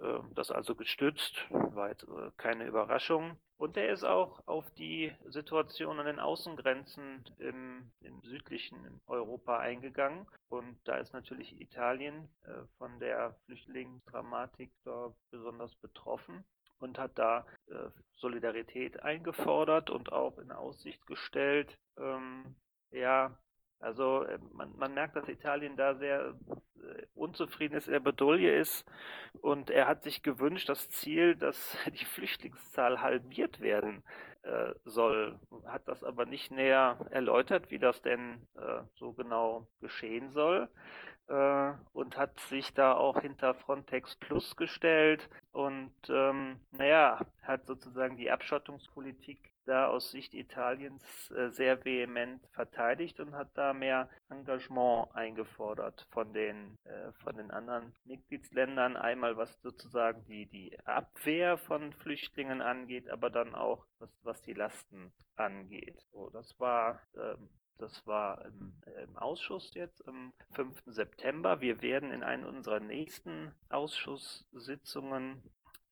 Ähm, das also gestützt, war jetzt keine Überraschung. Und er ist auch auf die Situation an den Außengrenzen im, im südlichen Europa eingegangen. Und da ist natürlich Italien von der Flüchtlingsdramatik da besonders betroffen und hat da äh, Solidarität eingefordert und auch in Aussicht gestellt. Ähm, ja, also äh, man, man merkt, dass Italien da sehr äh, unzufrieden ist, in der Bedouille ist und er hat sich gewünscht, das Ziel, dass die Flüchtlingszahl halbiert werden äh, soll, hat das aber nicht näher erläutert, wie das denn äh, so genau geschehen soll äh, und hat sich da auch hinter Frontex Plus gestellt und ähm, naja, hat sozusagen die Abschottungspolitik da aus Sicht Italiens äh, sehr vehement verteidigt und hat da mehr Engagement eingefordert von den, äh, von den anderen Mitgliedsländern. Einmal was sozusagen die, die Abwehr von Flüchtlingen angeht, aber dann auch was, was die Lasten angeht. So, das war ähm, das war im, im, Ausschuss jetzt am 5. September. Wir werden in einer unserer nächsten Ausschusssitzungen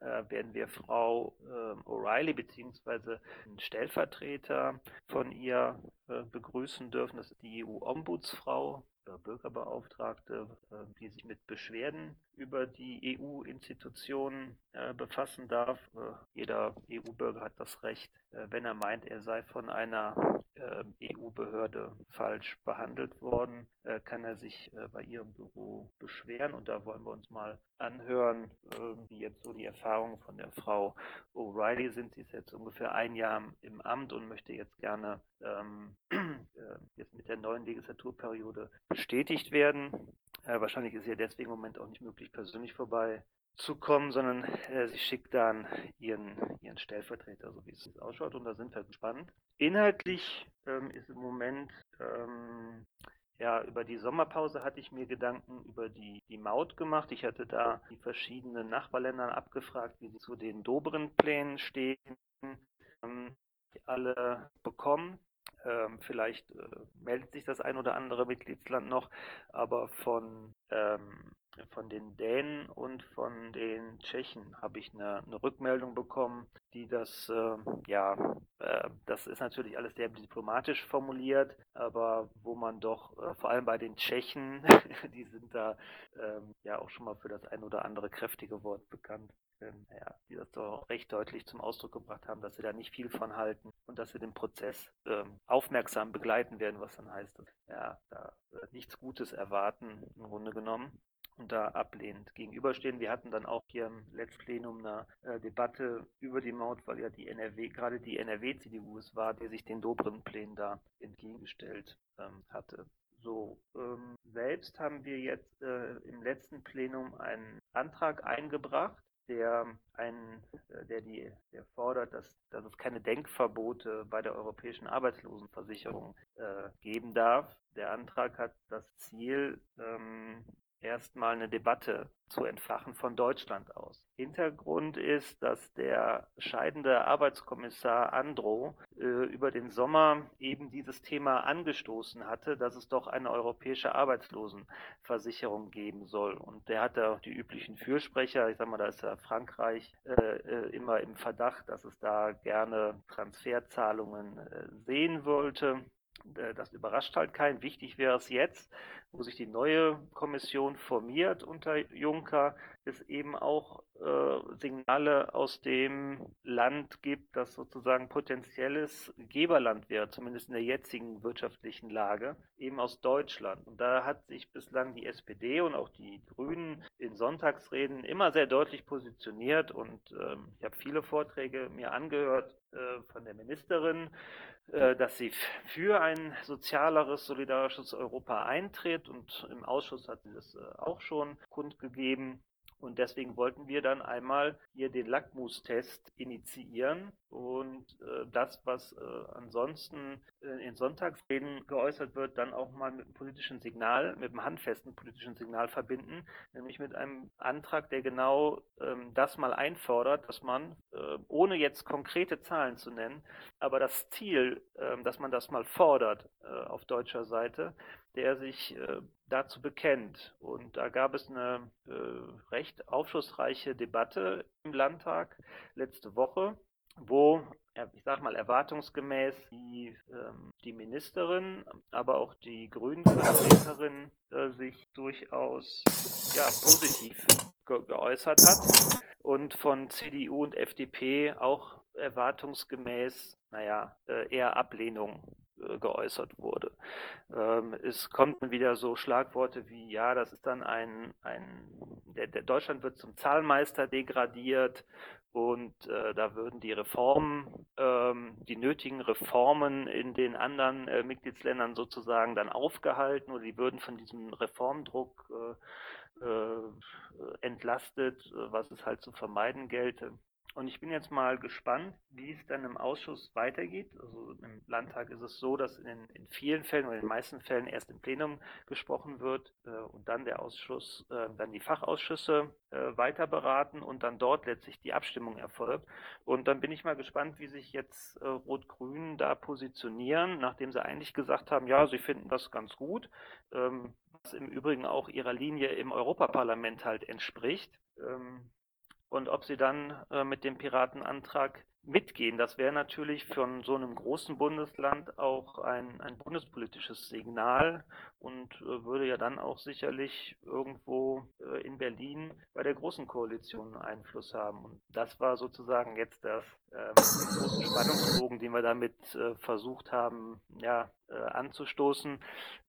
äh, werden wir Frau äh, O'Reilly bzw. einen Stellvertreter von ihr äh, begrüßen dürfen. Das ist die EU-Ombudsfrau, Bürgerbeauftragte, äh, die sich mit Beschwerden über die EU-Institutionen äh, befassen darf. Äh, jeder EU-Bürger hat das Recht, wenn er meint, er sei von einer EU-Behörde falsch behandelt worden, kann er sich bei ihrem Büro beschweren. Und da wollen wir uns mal anhören, wie jetzt so die Erfahrungen von der Frau O'Reilly sind. Sie ist jetzt ungefähr ein Jahr im Amt und möchte jetzt gerne ähm, jetzt mit der neuen Legislaturperiode bestätigt werden. Äh, wahrscheinlich ist ihr deswegen im Moment auch nicht möglich, persönlich vorbeizukommen, sondern äh, sie schickt dann ihren, ihren Stellvertreter, so wie es ausschaut, und da sind wir gespannt. Inhaltlich ähm, ist im Moment ähm, ja, über die Sommerpause hatte ich mir Gedanken über die, die Maut gemacht. Ich hatte da die verschiedenen Nachbarländer abgefragt, wie sie zu den doberen Plänen stehen. Ähm, alle bekommen. Ähm, vielleicht äh, meldet sich das ein oder andere Mitgliedsland noch, aber von, ähm, von den Dänen und von den Tschechen habe ich eine, eine, Rückmeldung bekommen, die das, äh, ja, äh, das ist natürlich alles sehr diplomatisch formuliert, aber wo man doch, äh, vor allem bei den Tschechen, die sind da ähm, ja auch schon mal für das ein oder andere kräftige Wort bekannt, ähm, ja, die das doch recht deutlich zum Ausdruck gebracht haben, dass sie da nicht viel von halten und dass sie den Prozess ähm, aufmerksam begleiten werden, was dann heißt, dass, ja, da äh, nichts Gutes erwarten, im Grunde genommen und da ablehnend gegenüberstehen. Wir hatten dann auch hier im Letztplenum eine äh, Debatte über die Maut, weil ja die NRW, gerade die NRW-CDU es war, der sich den Dobrindt-Plänen da entgegengestellt ähm, hatte. So, ähm, selbst haben wir jetzt äh, im letzten Plenum einen Antrag eingebracht, der ein, äh, der die, der fordert, dass, dass es keine Denkverbote bei der europäischen Arbeitslosenversicherung äh, geben darf. Der Antrag hat das Ziel, ähm, erstmal eine Debatte zu entfachen von Deutschland aus. Hintergrund ist, dass der scheidende Arbeitskommissar Andro äh, über den Sommer eben dieses Thema angestoßen hatte, dass es doch eine europäische Arbeitslosenversicherung geben soll. Und der hatte auch die üblichen Fürsprecher, ich sag mal, da ist ja Frankreich äh, äh immer im Verdacht, dass es da gerne Transferzahlungen äh, sehen wollte. Äh, das überrascht halt keinen. Wichtig wäre es jetzt, wo sich die neue Kommission formiert unter Juncker, es eben auch äh, Signale aus dem Land gibt, das sozusagen potenzielles Geberland wäre, zumindest in der jetzigen wirtschaftlichen Lage, eben aus Deutschland. Und da hat sich bislang die SPD und auch die Grünen in Sonntagsreden immer sehr deutlich positioniert und ähm, ich habe viele Vorträge mir angehört äh, von der Ministerin, dass sie für ein sozialeres, solidarisches Europa eintritt und im Ausschuss hat sie das äh, auch schon kundgegeben. Und deswegen wollten wir dann einmal hier den Lackmustest initiieren und äh, das, was äh, ansonsten äh, in Sonntagsreden geäußert wird, dann auch mal mit einem politischen Signal, mit einem handfesten politischen Signal verbinden, nämlich mit einem Antrag, der genau ähm, das mal einfordert, dass man, äh, ohne jetzt konkrete Zahlen zu nennen, aber das Ziel, ähm, dass man das mal fordert äh, auf deutscher Seite, der sich äh, dazu bekennt. Und da gab es eine recht aufschlussreiche Debatte im Landtag letzte Woche wo, ich sag mal, erwartungsgemäß die, ähm, die Ministerin, aber auch die Grünen-Vertreterin äh, sich durchaus ja, positiv ge geäußert hat und von CDU und FDP auch erwartungsgemäß, naja, äh, eher Ablehnung äh, geäußert wurde. Ähm, es kommen wieder so Schlagworte wie, ja, das ist dann ein, ein der, der Deutschland wird zum Zahlmeister degradiert und äh, da würden die Reformen, ähm, die nötigen Reformen in den anderen äh, Mitgliedsländern sozusagen dann aufgehalten oder die würden von diesem Reformdruck äh, äh entlastet, äh, was es halt zu vermeiden gelte. Und ich bin jetzt mal gespannt, wie es dann im Ausschuss weitergeht. Also im Landtag ist es so, dass in, in vielen Fällen oder in den meisten Fällen erst im Plenum gesprochen wird äh, und dann der Ausschuss, äh, dann die Fachausschüsse äh, weiter beraten und dann dort letztlich die Abstimmung erfolgt. Und dann bin ich mal gespannt, wie sich jetzt äh, Rot-Grün da positionieren, nachdem sie eigentlich gesagt haben, ja, sie finden das ganz gut, ähm, was im Übrigen auch ihrer Linie im Europaparlament halt entspricht. Ähm, und ob sie dann äh, mit dem Piratenantrag mitgehen. Das wäre natürlich von so einem großen Bundesland auch ein, ein bundespolitisches Signal und äh, würde ja dann auch sicherlich irgendwo äh, in Berlin bei der großen Koalition Einfluss haben. Und das war sozusagen jetzt das äh, große Spannungsbogen, den wir damit äh, versucht haben, ja, anzustoßen.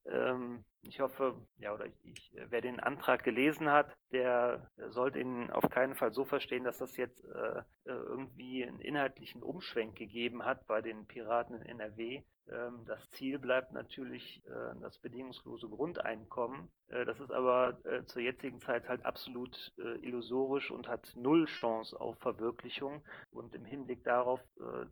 Ähm, ich hoffe, ja, oder ich, ich, wer den Antrag gelesen hat, der sollte ihn auf keinen Fall so verstehen, dass das jetzt äh, irgendwie einen inhaltlichen Umschwenk gegeben hat bei den Piraten in NRW. Ähm, das Ziel bleibt natürlich äh, das bedingungslose Grundeinkommen. Äh, das ist aber äh, zur jetzigen Zeit halt absolut illusorisch und hat null Chance auf Verwirklichung. Und im Hinblick darauf,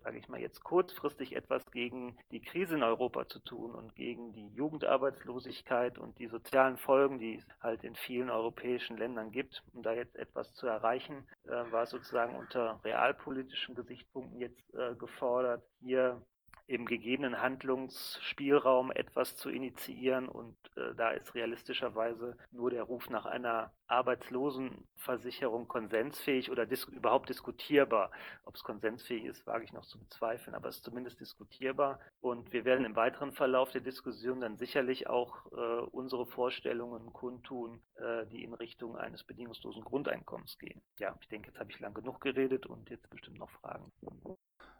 sage ich mal, jetzt kurzfristig etwas gegen die Krise in Europa zu tun und gegen die Jugendarbeitslosigkeit und die sozialen Folgen, die es halt in vielen europäischen Ländern gibt, um da jetzt etwas zu erreichen, war sozusagen unter realpolitischen Gesichtspunkten jetzt gefordert, hier im gegebenen Handlungsspielraum etwas zu initiieren und äh, da ist realistischerweise nur der Ruf nach einer Arbeitslosenversicherung konsensfähig oder dis überhaupt diskutierbar. Ob es konsensfähig ist, wage ich noch zu bezweifeln, aber es ist zumindest diskutierbar und wir werden im weiteren Verlauf der Diskussion dann sicherlich auch äh, unsere Vorstellungen kundtun, äh, die in Richtung eines bedingungslosen Grundeinkommens gehen. Ja, ich denke, jetzt habe ich lang genug geredet und jetzt bestimmt noch Fragen.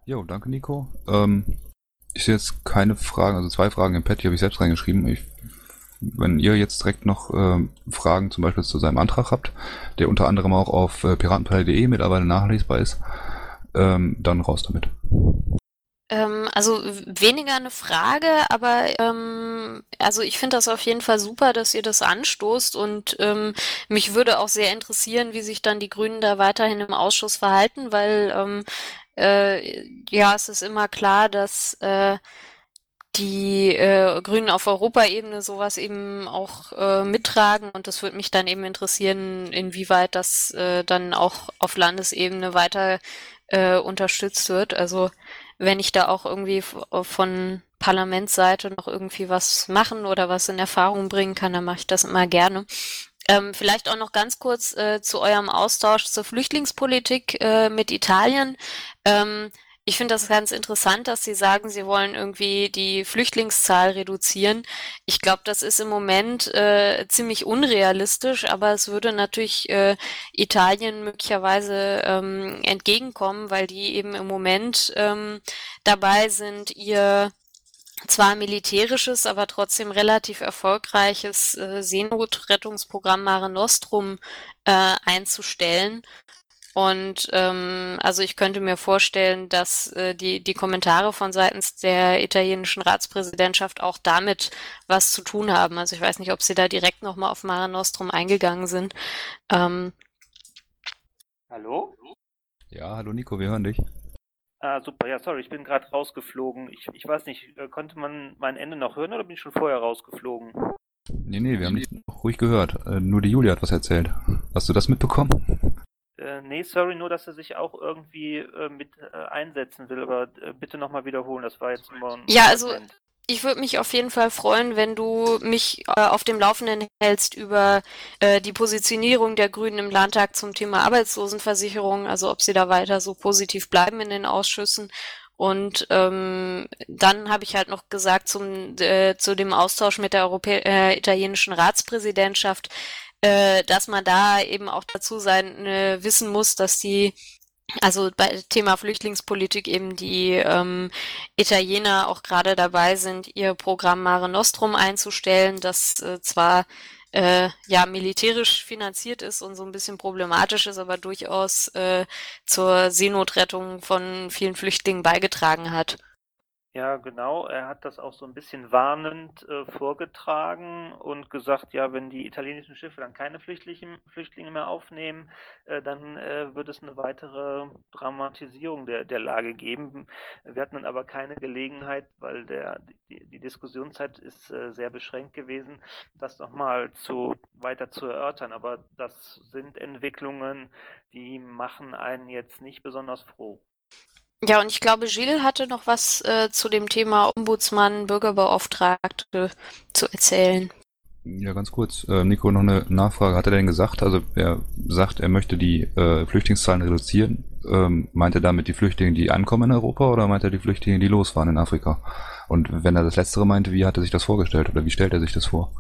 Jo, danke Nico. Ähm, ich sehe jetzt keine Fragen, also zwei Fragen im Pad, die habe ich selbst reingeschrieben. Ich, wenn ihr jetzt direkt noch äh, Fragen zum Beispiel zu seinem Antrag habt, der unter anderem auch auf äh, piratenpartei.de mittlerweile nachlesbar ist, ähm, dann raus damit. Ähm, also weniger eine Frage, aber ähm, also ich finde das auf jeden Fall super, dass ihr das anstoßt und ähm, mich würde auch sehr interessieren, wie sich dann die Grünen da weiterhin im Ausschuss verhalten, weil ähm, äh, ja, es ist immer klar, dass äh, die äh, Grünen auf Europaebene sowas eben auch äh, mittragen und das würde mich dann eben interessieren, inwieweit das äh, dann auch auf Landesebene weiter äh, unterstützt wird. Also wenn ich da auch irgendwie von Parlamentsseite noch irgendwie was machen oder was in Erfahrung bringen kann, dann mache ich das immer gerne. Ähm, vielleicht auch noch ganz kurz äh, zu eurem Austausch zur Flüchtlingspolitik äh, mit Italien. Ähm, ich finde das ganz interessant, dass Sie sagen, Sie wollen irgendwie die Flüchtlingszahl reduzieren. Ich glaube, das ist im Moment äh, ziemlich unrealistisch, aber es würde natürlich äh, Italien möglicherweise ähm, entgegenkommen, weil die eben im Moment ähm, dabei sind, ihr zwar militärisches, aber trotzdem relativ erfolgreiches äh, Seenotrettungsprogramm Mare Nostrum äh, einzustellen. Und ähm, also ich könnte mir vorstellen, dass äh, die, die Kommentare von seitens der italienischen Ratspräsidentschaft auch damit was zu tun haben. Also ich weiß nicht, ob sie da direkt nochmal auf Mare Nostrum eingegangen sind. Ähm, hallo? Ja, hallo Nico, wir hören dich. Ah, super. Ja, sorry, ich bin gerade rausgeflogen. Ich, ich weiß nicht, äh, konnte man mein Ende noch hören oder bin ich schon vorher rausgeflogen? Nee, nee, wir haben dich ruhig gehört. Äh, nur die Julia hat was erzählt. Hast du das mitbekommen? Äh, nee, sorry, nur dass er sich auch irgendwie äh, mit äh, einsetzen will, aber äh, bitte nochmal wiederholen, das war jetzt nur ein Ja, also Moment. Ich würde mich auf jeden Fall freuen, wenn du mich äh, auf dem Laufenden hältst über äh, die Positionierung der Grünen im Landtag zum Thema Arbeitslosenversicherung, also ob sie da weiter so positiv bleiben in den Ausschüssen. Und ähm, dann habe ich halt noch gesagt zum äh, zu dem Austausch mit der Europä äh, italienischen Ratspräsidentschaft, äh, dass man da eben auch dazu sein äh, wissen muss, dass die also bei Thema Flüchtlingspolitik eben die ähm, Italiener auch gerade dabei sind, ihr Programm Mare Nostrum einzustellen, das äh, zwar äh, ja militärisch finanziert ist und so ein bisschen problematisch ist, aber durchaus äh, zur Seenotrettung von vielen Flüchtlingen beigetragen hat. Ja, genau. Er hat das auch so ein bisschen warnend äh, vorgetragen und gesagt, ja, wenn die italienischen Schiffe dann keine Flüchtlinge, Flüchtlinge mehr aufnehmen, äh, dann äh, wird es eine weitere Dramatisierung der, der Lage geben. Wir hatten dann aber keine Gelegenheit, weil der, die, die Diskussionszeit ist äh, sehr beschränkt gewesen, das nochmal zu, weiter zu erörtern. Aber das sind Entwicklungen, die machen einen jetzt nicht besonders froh. Ja, und ich glaube, Gilles hatte noch was äh, zu dem Thema Ombudsmann, Bürgerbeauftragte zu erzählen. Ja, ganz kurz. Äh, Nico, noch eine Nachfrage. Hat er denn gesagt, also er sagt, er möchte die äh, Flüchtlingszahlen reduzieren. Ähm, meint er damit die Flüchtlinge, die ankommen in Europa oder meint er die Flüchtlinge, die losfahren in Afrika? Und wenn er das Letztere meinte, wie hat er sich das vorgestellt oder wie stellt er sich das vor?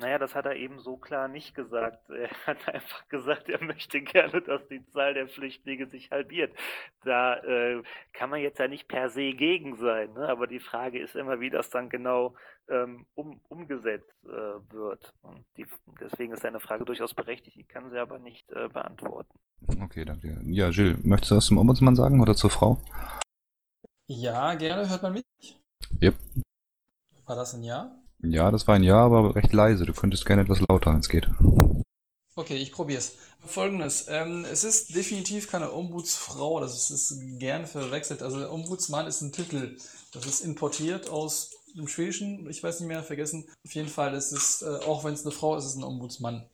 Naja, das hat er eben so klar nicht gesagt. Er hat einfach gesagt, er möchte gerne, dass die Zahl der Flüchtlinge sich halbiert. Da äh, kann man jetzt ja nicht per se gegen sein, ne? aber die Frage ist immer, wie das dann genau ähm, um, umgesetzt äh, wird. Und die, deswegen ist seine Frage durchaus berechtigt, ich kann sie aber nicht äh, beantworten. Okay, danke. Ja, Gilles, möchtest du das zum Ombudsmann sagen oder zur Frau? Ja, gerne. Hört man mich? Yep. War das ein Ja? Ja, das war ein Ja, aber recht leise. Du könntest gerne etwas lauter, wenn es geht. Okay, ich probier's. Folgendes, ähm, es ist definitiv keine Ombudsfrau, das ist gern verwechselt. Also Ombudsmann ist ein Titel, das ist importiert aus dem Schwedischen, ich weiß nicht mehr, vergessen. Auf jeden Fall ist es, äh, auch wenn es eine Frau ist, ist es ein Ombudsmann.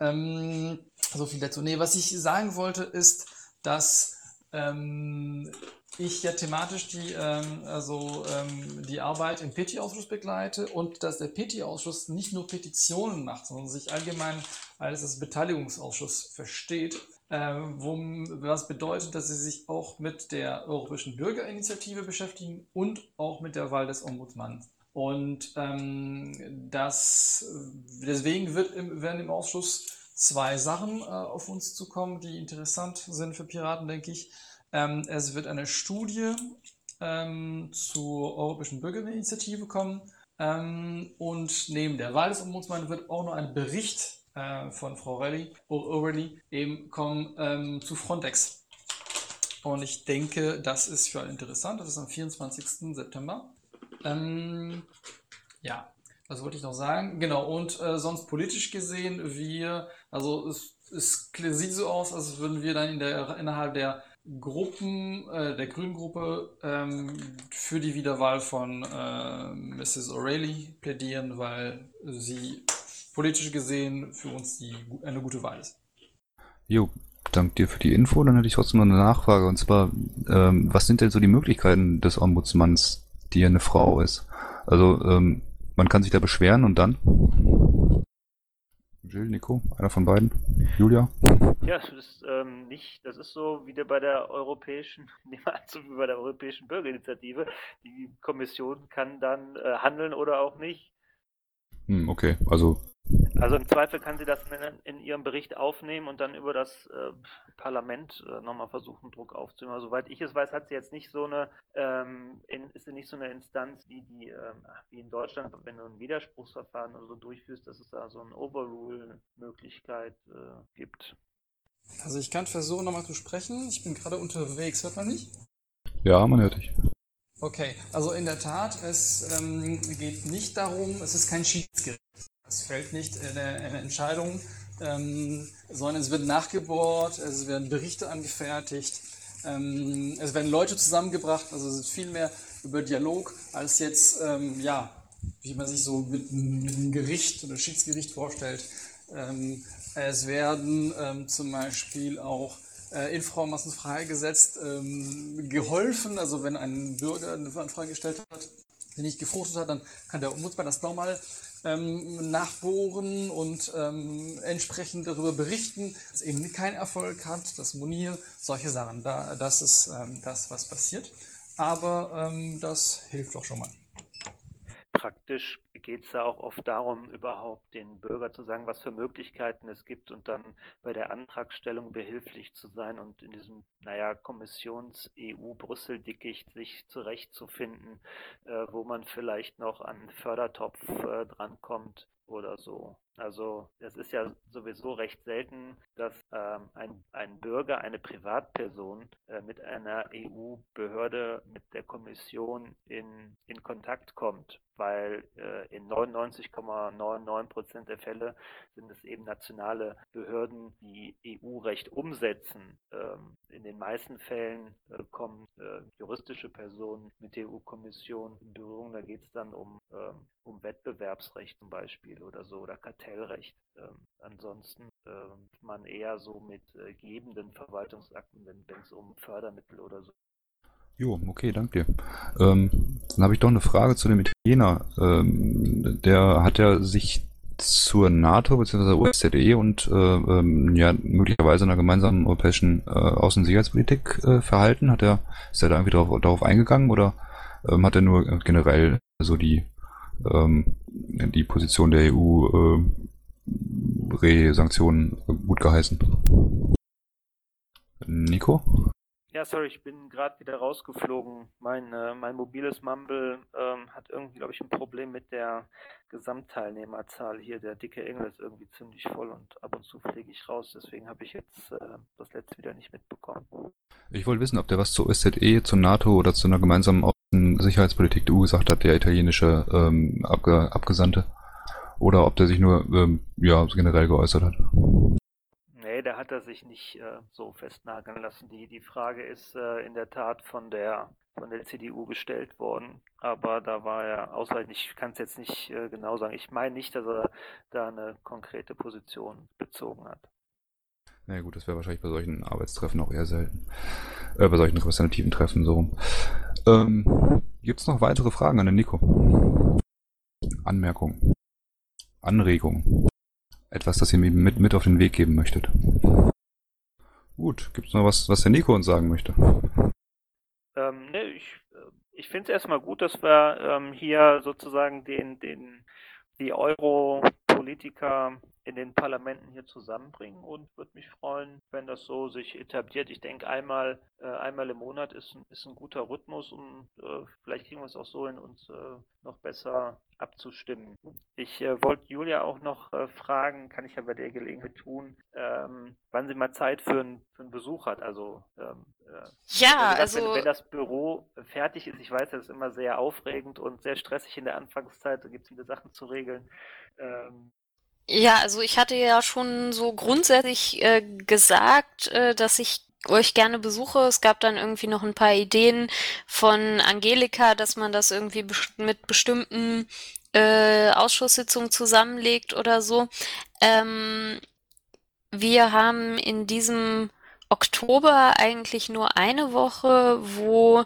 Ähm, so viel dazu. Nee, was ich sagen wollte ist, dass ähm, ich ja thematisch die, ähm, also, ähm, die Arbeit im PETI-Ausschuss begleite und dass der PETI-Ausschuss nicht nur Petitionen macht, sondern sich allgemein als das Beteiligungsausschuss versteht. Ähm, wo, was bedeutet, dass sie sich auch mit der Europäischen Bürgerinitiative beschäftigen und auch mit der Wahl des Ombudsmanns. Und ähm, das, deswegen wird im, werden im Ausschuss zwei Sachen äh, auf uns zukommen, die interessant sind für Piraten, denke ich. Ähm, es wird eine Studie ähm, zur Europäischen Bürgerinitiative kommen. Ähm, und neben der Wahl des Ombudsmanns wird auch noch ein Bericht äh, von Frau O'Reilly eben kommen ähm, zu Frontex. Und ich denke, das ist für alle interessant. Das ist am 24. September. Ähm, ja, was wollte ich noch sagen? Genau, und äh, sonst politisch gesehen, wir, also es, es sieht so aus, als würden wir dann in der, innerhalb der Gruppen, äh, der Grünen Gruppe ähm, für die Wiederwahl von äh, Mrs. O'Reilly plädieren, weil sie politisch gesehen für uns die, eine gute Wahl ist. Jo, danke dir für die Info. Dann hätte ich trotzdem noch eine Nachfrage. Und zwar, ähm, was sind denn so die Möglichkeiten des Ombudsmanns, die ja eine Frau ist? Also, ähm, man kann sich da beschweren und dann? Jill, Nico, einer von beiden? Julia? Ja, das ist ähm, nicht, das ist so wie bei der europäischen, also wie bei der Europäischen Bürgerinitiative. Die Kommission kann dann äh, handeln oder auch nicht. Hm, okay, also Also im Zweifel kann sie das in, in ihrem Bericht aufnehmen und dann über das äh, Parlament äh, nochmal versuchen, Druck aufzunehmen. Also, soweit ich es weiß, hat sie jetzt nicht so eine, ähm, in, ist sie nicht so eine Instanz wie die, ähm, wie in Deutschland, wenn du ein Widerspruchsverfahren oder so durchführst, dass es da so eine Overrule-Möglichkeit äh, gibt. Also ich kann versuchen nochmal zu sprechen. Ich bin gerade unterwegs, hört man mich? Ja, man hört dich. Okay, also in der Tat, es ähm, geht nicht darum, es ist kein Schiedsgericht. Es fällt nicht eine, eine Entscheidung, ähm, sondern es wird nachgebohrt, es werden Berichte angefertigt Ähm, es werden Leute zusammengebracht, also es ist viel mehr über Dialog als jetzt, ähm, ja, wie man sich so mit, mit einem Gericht oder Schiedsgericht vorstellt. Ähm, es werden ähm, zum Beispiel auch äh, Informassen freigesetzt, ähm, geholfen, also wenn ein Bürger eine Anfrage gestellt hat, der nicht gefruchtet hat, dann kann der Ombudsmann das nochmal ähm, nachbohren und ähm, entsprechend darüber berichten, dass eben kein Erfolg hat, das Monier, solche Sachen. Da, das ist ähm, das, was passiert. Aber ähm, das hilft doch schon mal praktisch geht es ja auch oft darum, überhaupt den Bürger zu sagen, was für Möglichkeiten es gibt und dann bei der Antragstellung behilflich zu sein und in diesem, naja, Kommissions-EU-Brüssel-Dickicht sich zurechtzufinden, äh, wo man vielleicht noch an Fördertopf äh, drankommt oder so. Also es ist ja sowieso recht selten, dass ähm, ein, ein Bürger, eine Privatperson äh, mit einer EU-Behörde, mit der Kommission in, in Kontakt kommt weil äh, in 99,99 Prozent der Fälle sind es eben nationale Behörden, die EU-Recht umsetzen. Ähm, in den meisten Fällen äh, kommen äh, juristische Personen mit der EU-Kommission in Berührung. Da geht es dann um, ähm, um Wettbewerbsrecht zum Beispiel oder so oder Kartellrecht. Ähm, ansonsten ähm, man eher so mit äh, gebenden Verwaltungsakten, wenn es um Fördermittel oder so Jo, okay, danke dir. Ähm, dann habe ich doch eine Frage zu dem Italiener. Ähm, der hat ja sich zur NATO bzw. OSZE und äh, ähm, ja möglicherweise einer gemeinsamen europäischen äh, Außen- und Sicherheitspolitik äh, verhalten. Hat er ist er da irgendwie darauf, darauf eingegangen oder ähm, hat er nur generell so die ähm, die Position der EU äh, Re-Sanktionen gut geheißen? Nico? Ja, sorry, ich bin gerade wieder rausgeflogen. Mein, äh, mein mobiles Mumble ähm, hat irgendwie, glaube ich, ein Problem mit der Gesamtteilnehmerzahl hier. Der dicke Engel ist irgendwie ziemlich voll und ab und zu fliege ich raus. Deswegen habe ich jetzt äh, das letzte wieder nicht mitbekommen. Ich wollte wissen, ob der was zur OSZE, zur NATO oder zu einer gemeinsamen Außensicherheitspolitik der EU gesagt hat, der italienische ähm, Abge Abgesandte. Oder ob der sich nur ähm, ja, generell geäußert hat. Nee, da hat er sich nicht äh, so festnageln lassen. Die, die Frage ist äh, in der Tat von der von der CDU gestellt worden, aber da war er ausreichend. Ich kann es jetzt nicht äh, genau sagen. Ich meine nicht, dass er da eine konkrete Position bezogen hat. Na gut, das wäre wahrscheinlich bei solchen Arbeitstreffen auch eher selten. Äh, bei solchen repräsentativen Treffen so rum. Ähm, Gibt es noch weitere Fragen an den Nico? Anmerkungen? Anregungen? etwas, das ihr mir mit, mit auf den Weg geben möchtet. Gut, gibt es noch was, was der Nico uns sagen möchte? Ähm, ne, ich äh, ich finde es erstmal gut, dass wir ähm, hier sozusagen den, den, die Euro-Politiker in den Parlamenten hier zusammenbringen und würde mich freuen, wenn das so sich etabliert. Ich denke, einmal, äh, einmal im Monat ist, ist ein guter Rhythmus und äh, vielleicht kriegen wir es auch so hin, uns äh, noch besser abzustimmen. Ich äh, wollte Julia auch noch äh, fragen, kann ich ja bei der Gelegenheit tun, ähm, wann sie mal Zeit für, ein, für einen Besuch hat. Also ähm, äh, ja, also, wenn, wenn, das Büro fertig ist, ich weiß, das ist immer sehr aufregend und sehr stressig in der Anfangszeit, da gibt es viele Sachen zu regeln. Ähm, ja, also ich hatte ja schon so grundsätzlich äh, gesagt, äh, dass ich euch gerne besuche. Es gab dann irgendwie noch ein paar Ideen von Angelika, dass man das irgendwie best mit bestimmten äh, Ausschusssitzungen zusammenlegt oder so. Ähm, wir haben in diesem Oktober eigentlich nur eine Woche, wo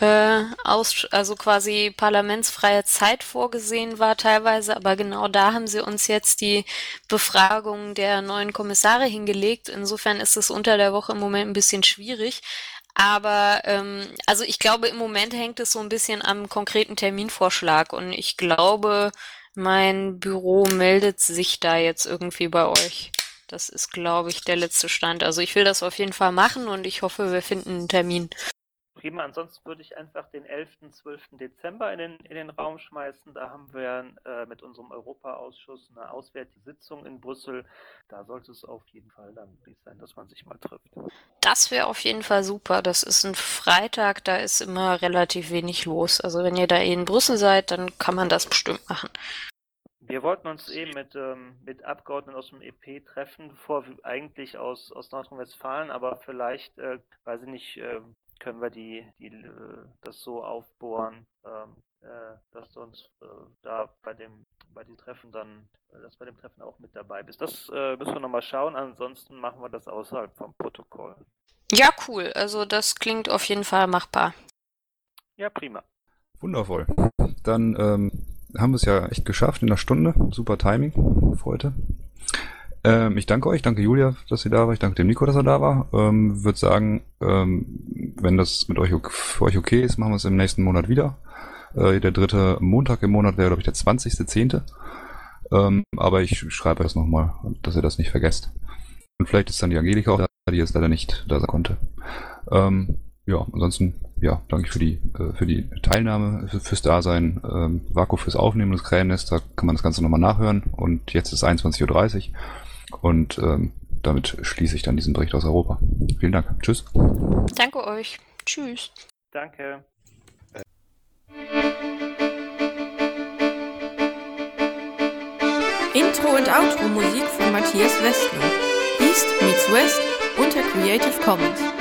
äh, aus, also quasi parlamentsfreie Zeit vorgesehen war teilweise, aber genau da haben sie uns jetzt die Befragung der neuen Kommissare hingelegt. Insofern ist es unter der Woche im Moment ein bisschen schwierig. Aber ähm, also ich glaube, im Moment hängt es so ein bisschen am konkreten Terminvorschlag und ich glaube, mein Büro meldet sich da jetzt irgendwie bei euch. Das ist, glaube ich, der letzte Stand. Also ich will das auf jeden Fall machen und ich hoffe, wir finden einen Termin. Prima, ansonsten würde ich einfach den 11. 12. Dezember in den, in den Raum schmeißen. Da haben wir äh, mit unserem Europaausschuss eine auswärtige Sitzung in Brüssel. Da sollte es auf jeden Fall dann möglich sein, dass man sich mal trifft. Das wäre auf jeden Fall super. Das ist ein Freitag, da ist immer relativ wenig los. Also wenn ihr da eh in Brüssel seid, dann kann man das bestimmt machen. Wir wollten uns eben mit, ähm, mit Abgeordneten aus dem EP treffen, bevor wir eigentlich aus, aus Nordrhein-Westfalen, aber vielleicht, äh, weiß ich nicht, äh, können wir die, die, äh, das so aufbohren, ähm, äh, dass du uns äh, da bei dem bei den Treffen dann, dass bei dem Treffen auch mit dabei bist. Das äh, müssen wir nochmal schauen, ansonsten machen wir das außerhalb vom Protokoll. Ja, cool. Also das klingt auf jeden Fall machbar. Ja, prima. Wundervoll. Dann ähm, haben wir es ja echt geschafft in einer Stunde. Super Timing für heute. Ähm, ich danke euch, danke Julia, dass sie da war, ich danke dem Nico, dass er da war. Ähm, würde sagen, ähm, wenn das mit euch für euch okay ist, machen wir es im nächsten Monat wieder. Äh, der dritte Montag im Monat wäre, glaube ich, der 20.10. Ähm, aber ich schreibe das nochmal, dass ihr das nicht vergesst. Und vielleicht ist dann die Angelika auch da, die jetzt leider nicht da sein konnte. Ähm, ja, ansonsten, ja, danke für die, äh, für die Teilnahme, für, fürs Dasein. Ähm, Vaku fürs Aufnehmen des Krähennest, da kann man das Ganze nochmal nachhören. Und jetzt ist 21.30 Uhr. Und ähm, damit schließe ich dann diesen Bericht aus Europa. Vielen Dank. Tschüss. Danke euch. Tschüss. Danke. Intro und Outro Musik von Matthias Westner. East meets West unter Creative Commons.